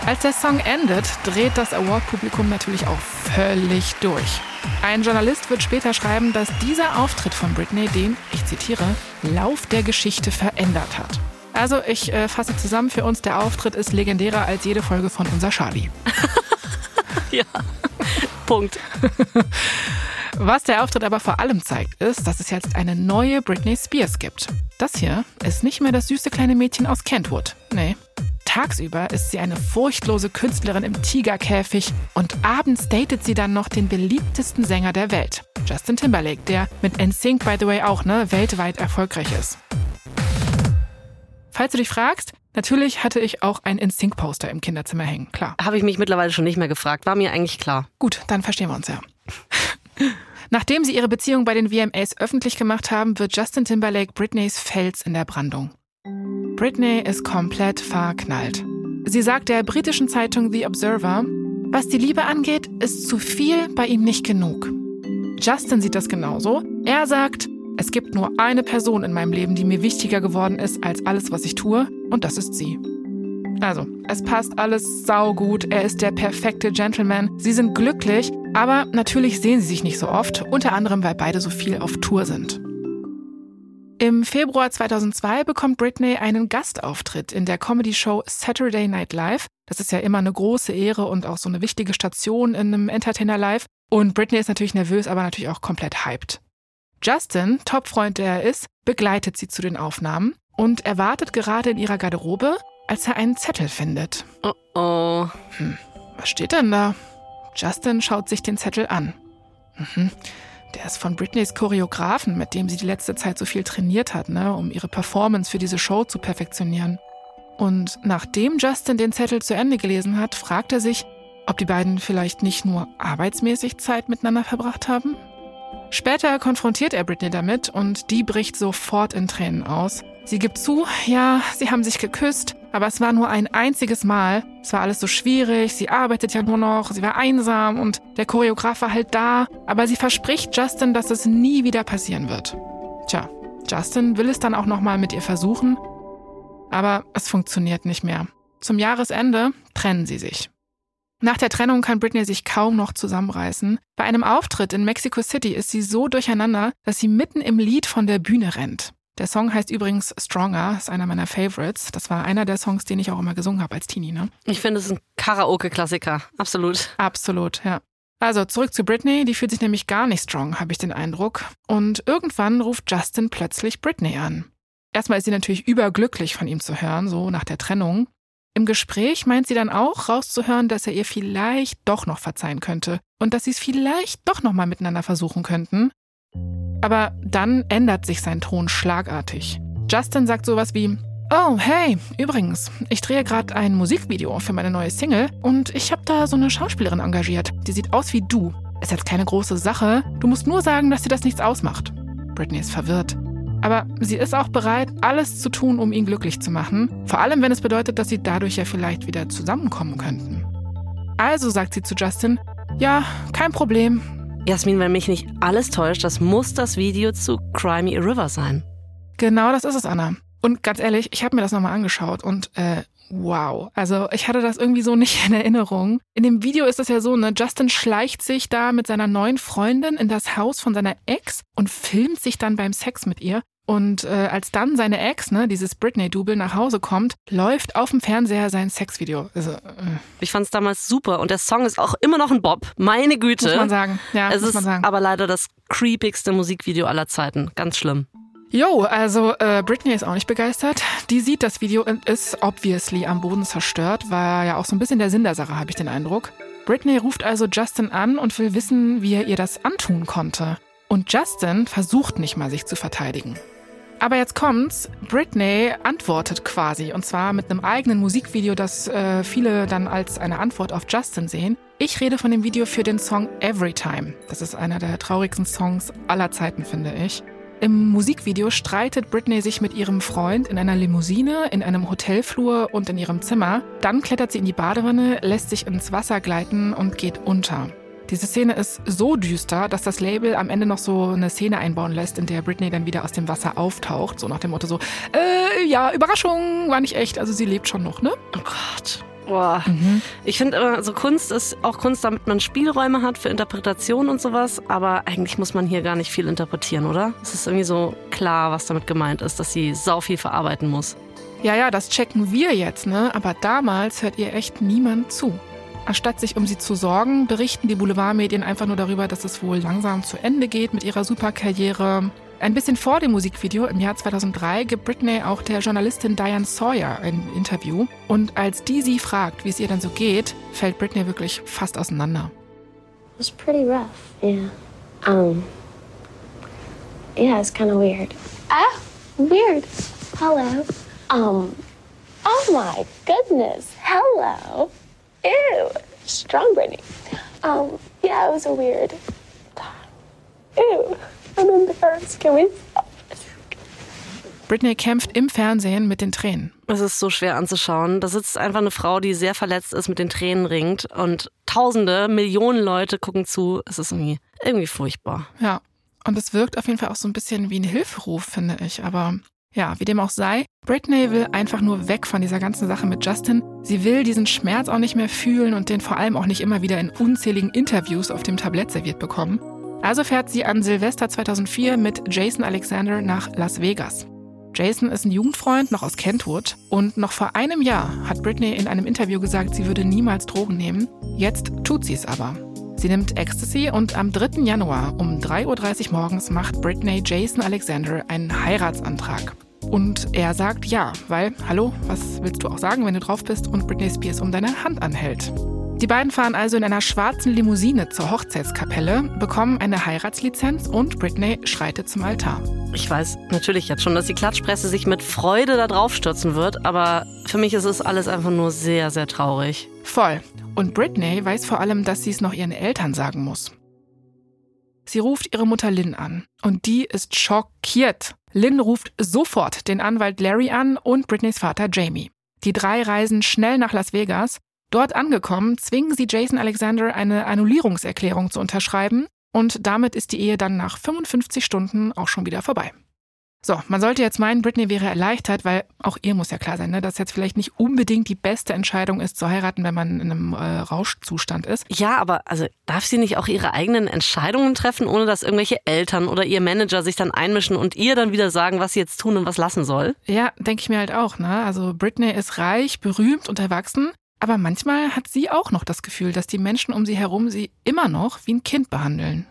Als der Song endet, dreht das Award-Publikum natürlich auch völlig durch. Ein Journalist wird später schreiben, dass dieser Auftritt von Britney den, ich zitiere, Lauf der Geschichte verändert hat. Also ich äh, fasse zusammen für uns, der Auftritt ist legendärer als jede Folge von Unser Charlie. ja, Punkt. Was der Auftritt aber vor allem zeigt, ist, dass es jetzt eine neue Britney Spears gibt. Das hier ist nicht mehr das süße kleine Mädchen aus Kentwood. Nee. Tagsüber ist sie eine furchtlose Künstlerin im Tigerkäfig und abends datet sie dann noch den beliebtesten Sänger der Welt, Justin Timberlake, der mit NSYNC, by the way, auch ne, weltweit erfolgreich ist. Falls du dich fragst, Natürlich hatte ich auch ein Instinct-Poster im Kinderzimmer hängen, klar. Habe ich mich mittlerweile schon nicht mehr gefragt. War mir eigentlich klar. Gut, dann verstehen wir uns ja. Nachdem sie ihre Beziehung bei den VMAs öffentlich gemacht haben, wird Justin Timberlake Britneys Fels in der Brandung. Britney ist komplett verknallt. Sie sagt der britischen Zeitung The Observer, was die Liebe angeht, ist zu viel bei ihm nicht genug. Justin sieht das genauso. Er sagt, es gibt nur eine Person in meinem Leben, die mir wichtiger geworden ist als alles, was ich tue, und das ist sie. Also, es passt alles saugut. Er ist der perfekte Gentleman. Sie sind glücklich, aber natürlich sehen sie sich nicht so oft, unter anderem, weil beide so viel auf Tour sind. Im Februar 2002 bekommt Britney einen Gastauftritt in der Comedy-Show Saturday Night Live. Das ist ja immer eine große Ehre und auch so eine wichtige Station in einem Entertainer Live. Und Britney ist natürlich nervös, aber natürlich auch komplett hyped. Justin, Topfreund der er ist, begleitet sie zu den Aufnahmen und er wartet gerade in ihrer Garderobe, als er einen Zettel findet. Oh oh. Hm, was steht denn da? Justin schaut sich den Zettel an. Mhm. Der ist von Britneys Choreografen, mit dem sie die letzte Zeit so viel trainiert hat, ne, um ihre Performance für diese Show zu perfektionieren. Und nachdem Justin den Zettel zu Ende gelesen hat, fragt er sich, ob die beiden vielleicht nicht nur arbeitsmäßig Zeit miteinander verbracht haben? Später konfrontiert er Britney damit und die bricht sofort in Tränen aus. Sie gibt zu, ja, sie haben sich geküsst, aber es war nur ein einziges Mal. Es war alles so schwierig, sie arbeitet ja nur noch, sie war einsam und der Choreograf war halt da. Aber sie verspricht Justin, dass es nie wieder passieren wird. Tja, Justin will es dann auch nochmal mit ihr versuchen, aber es funktioniert nicht mehr. Zum Jahresende trennen sie sich. Nach der Trennung kann Britney sich kaum noch zusammenreißen. Bei einem Auftritt in Mexico City ist sie so durcheinander, dass sie mitten im Lied von der Bühne rennt. Der Song heißt übrigens Stronger, ist einer meiner Favorites. Das war einer der Songs, den ich auch immer gesungen habe als Teenie. Ne? Ich finde, es ist ein Karaoke-Klassiker. Absolut. Absolut, ja. Also zurück zu Britney, die fühlt sich nämlich gar nicht strong, habe ich den Eindruck. Und irgendwann ruft Justin plötzlich Britney an. Erstmal ist sie natürlich überglücklich von ihm zu hören, so nach der Trennung. Im Gespräch meint sie dann auch rauszuhören, dass er ihr vielleicht doch noch verzeihen könnte und dass sie es vielleicht doch noch mal miteinander versuchen könnten. Aber dann ändert sich sein Ton schlagartig. Justin sagt sowas wie: Oh, hey, übrigens, ich drehe gerade ein Musikvideo für meine neue Single und ich habe da so eine Schauspielerin engagiert. Die sieht aus wie du. Ist jetzt keine große Sache. Du musst nur sagen, dass dir das nichts ausmacht. Britney ist verwirrt. Aber sie ist auch bereit, alles zu tun, um ihn glücklich zu machen. Vor allem, wenn es bedeutet, dass sie dadurch ja vielleicht wieder zusammenkommen könnten. Also sagt sie zu Justin, ja, kein Problem. Jasmin, wenn mich nicht alles täuscht, das muss das Video zu Crimey River sein. Genau, das ist es, Anna. Und ganz ehrlich, ich habe mir das nochmal angeschaut und äh, wow. Also ich hatte das irgendwie so nicht in Erinnerung. In dem Video ist es ja so, ne, Justin schleicht sich da mit seiner neuen Freundin in das Haus von seiner Ex und filmt sich dann beim Sex mit ihr. Und äh, als dann seine Ex, ne, dieses Britney-Double, nach Hause kommt, läuft auf dem Fernseher sein Sexvideo. Also, äh. Ich fand es damals super und der Song ist auch immer noch ein Bob. Meine Güte. Muss man sagen. Ja, es muss ist man sagen. aber leider das creepigste Musikvideo aller Zeiten. Ganz schlimm. Jo, also äh, Britney ist auch nicht begeistert. Die sieht das Video und ist obviously am Boden zerstört. War ja auch so ein bisschen der Sinn der Sache, habe ich den Eindruck. Britney ruft also Justin an und will wissen, wie er ihr das antun konnte. Und Justin versucht nicht mal, sich zu verteidigen. Aber jetzt kommt's. Britney antwortet quasi. Und zwar mit einem eigenen Musikvideo, das äh, viele dann als eine Antwort auf Justin sehen. Ich rede von dem Video für den Song Everytime. Das ist einer der traurigsten Songs aller Zeiten, finde ich. Im Musikvideo streitet Britney sich mit ihrem Freund in einer Limousine, in einem Hotelflur und in ihrem Zimmer. Dann klettert sie in die Badewanne, lässt sich ins Wasser gleiten und geht unter. Diese Szene ist so düster, dass das Label am Ende noch so eine Szene einbauen lässt, in der Britney dann wieder aus dem Wasser auftaucht. So nach dem Motto so, äh, ja, Überraschung, war nicht echt. Also sie lebt schon noch, ne? Oh Gott. Boah. Mhm. Ich finde immer, so Kunst ist auch Kunst, damit man Spielräume hat für Interpretation und sowas. Aber eigentlich muss man hier gar nicht viel interpretieren, oder? Es ist irgendwie so klar, was damit gemeint ist, dass sie sau viel verarbeiten muss. Ja, ja, das checken wir jetzt, ne? Aber damals hört ihr echt niemand zu. Anstatt sich um sie zu sorgen, berichten die Boulevardmedien einfach nur darüber, dass es wohl langsam zu Ende geht mit ihrer Superkarriere. Ein bisschen vor dem Musikvideo im Jahr 2003 gibt Britney auch der Journalistin Diane Sawyer ein Interview. Und als die sie fragt, wie es ihr dann so geht, fällt Britney wirklich fast auseinander. It was pretty rough, yeah. Um, yeah, it's kind of weird. Ah, weird. Hello. Um, Oh my goodness. Hello. Strong Britney. Um, yeah, it was a weird time. Ew. I'm embarrassed. Can we stop? Britney kämpft im Fernsehen mit den Tränen. Es ist so schwer anzuschauen. Da sitzt einfach eine Frau, die sehr verletzt ist, mit den Tränen ringt und tausende, Millionen Leute gucken zu. Es ist irgendwie, irgendwie furchtbar. Ja. Und es wirkt auf jeden Fall auch so ein bisschen wie ein Hilferuf, finde ich. Aber ja, wie dem auch sei, Britney will einfach nur weg von dieser ganzen Sache mit Justin. Sie will diesen Schmerz auch nicht mehr fühlen und den vor allem auch nicht immer wieder in unzähligen Interviews auf dem Tablett serviert bekommen. Also fährt sie an Silvester 2004 mit Jason Alexander nach Las Vegas. Jason ist ein Jugendfreund, noch aus Kentwood. Und noch vor einem Jahr hat Britney in einem Interview gesagt, sie würde niemals Drogen nehmen. Jetzt tut sie es aber. Sie nimmt Ecstasy und am 3. Januar um 3.30 Uhr morgens macht Britney Jason Alexander einen Heiratsantrag. Und er sagt ja, weil, hallo, was willst du auch sagen, wenn du drauf bist und Britney Spears um deine Hand anhält? Die beiden fahren also in einer schwarzen Limousine zur Hochzeitskapelle, bekommen eine Heiratslizenz und Britney schreitet zum Altar. Ich weiß natürlich jetzt schon, dass die Klatschpresse sich mit Freude da drauf stürzen wird, aber für mich ist es alles einfach nur sehr, sehr traurig. Voll. Und Britney weiß vor allem, dass sie es noch ihren Eltern sagen muss. Sie ruft ihre Mutter Lynn an und die ist schockiert. Lynn ruft sofort den Anwalt Larry an und Britneys Vater Jamie. Die drei reisen schnell nach Las Vegas. Dort angekommen, zwingen sie Jason Alexander eine Annullierungserklärung zu unterschreiben und damit ist die Ehe dann nach 55 Stunden auch schon wieder vorbei. So, man sollte jetzt meinen, Britney wäre erleichtert, weil auch ihr muss ja klar sein, ne, dass jetzt vielleicht nicht unbedingt die beste Entscheidung ist, zu heiraten, wenn man in einem äh, Rauschzustand ist. Ja, aber also darf sie nicht auch ihre eigenen Entscheidungen treffen, ohne dass irgendwelche Eltern oder ihr Manager sich dann einmischen und ihr dann wieder sagen, was sie jetzt tun und was lassen soll? Ja, denke ich mir halt auch. Ne? Also Britney ist reich, berühmt und erwachsen, aber manchmal hat sie auch noch das Gefühl, dass die Menschen um sie herum sie immer noch wie ein Kind behandeln.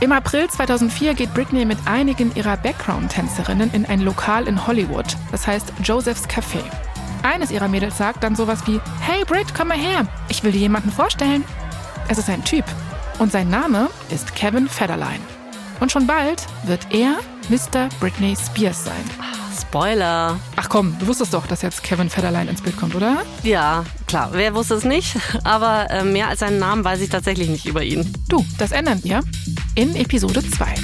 Im April 2004 geht Britney mit einigen ihrer Background-Tänzerinnen in ein Lokal in Hollywood, das heißt Joseph's Café. Eines ihrer Mädels sagt dann sowas wie, Hey Brit, komm mal her, ich will dir jemanden vorstellen. Es ist ein Typ und sein Name ist Kevin Federline. Und schon bald wird er Mr. Britney Spears sein. Spoiler. Ach komm, du wusstest doch, dass jetzt Kevin Federline ins Bild kommt, oder? Ja, klar. Wer wusste es nicht? Aber äh, mehr als seinen Namen weiß ich tatsächlich nicht über ihn. Du, das ändern wir in Episode 2.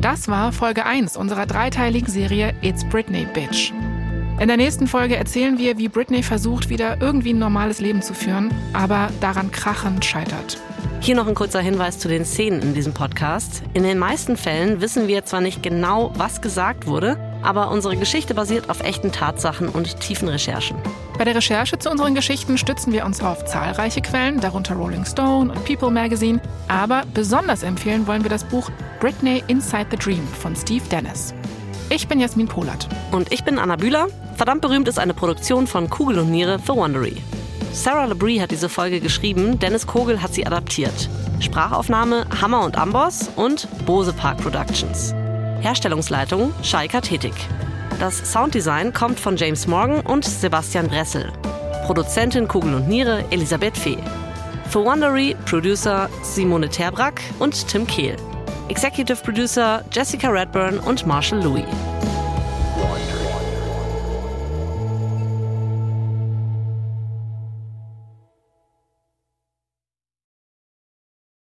Das war Folge 1 unserer dreiteiligen Serie It's Britney Bitch. In der nächsten Folge erzählen wir, wie Britney versucht, wieder irgendwie ein normales Leben zu führen, aber daran krachend scheitert. Hier noch ein kurzer Hinweis zu den Szenen in diesem Podcast. In den meisten Fällen wissen wir zwar nicht genau, was gesagt wurde, aber unsere Geschichte basiert auf echten Tatsachen und tiefen Recherchen. Bei der Recherche zu unseren Geschichten stützen wir uns auf zahlreiche Quellen, darunter Rolling Stone und People Magazine, aber besonders empfehlen wollen wir das Buch Britney Inside the Dream von Steve Dennis. Ich bin Jasmin Polat. Und ich bin Anna Bühler. Verdammt berühmt ist eine Produktion von Kugel und Niere für Wondery. Sarah LeBrie hat diese Folge geschrieben, Dennis Kogel hat sie adaptiert. Sprachaufnahme Hammer und Amboss und Bose Park Productions. Herstellungsleitung Shaika Tetik. Das Sounddesign kommt von James Morgan und Sebastian Bressel. Produzentin Kugel und Niere Elisabeth Fee. Für Wondery Producer Simone Terbrack und Tim Kehl. Executive Producer Jessica Redburn und Marshall Louis.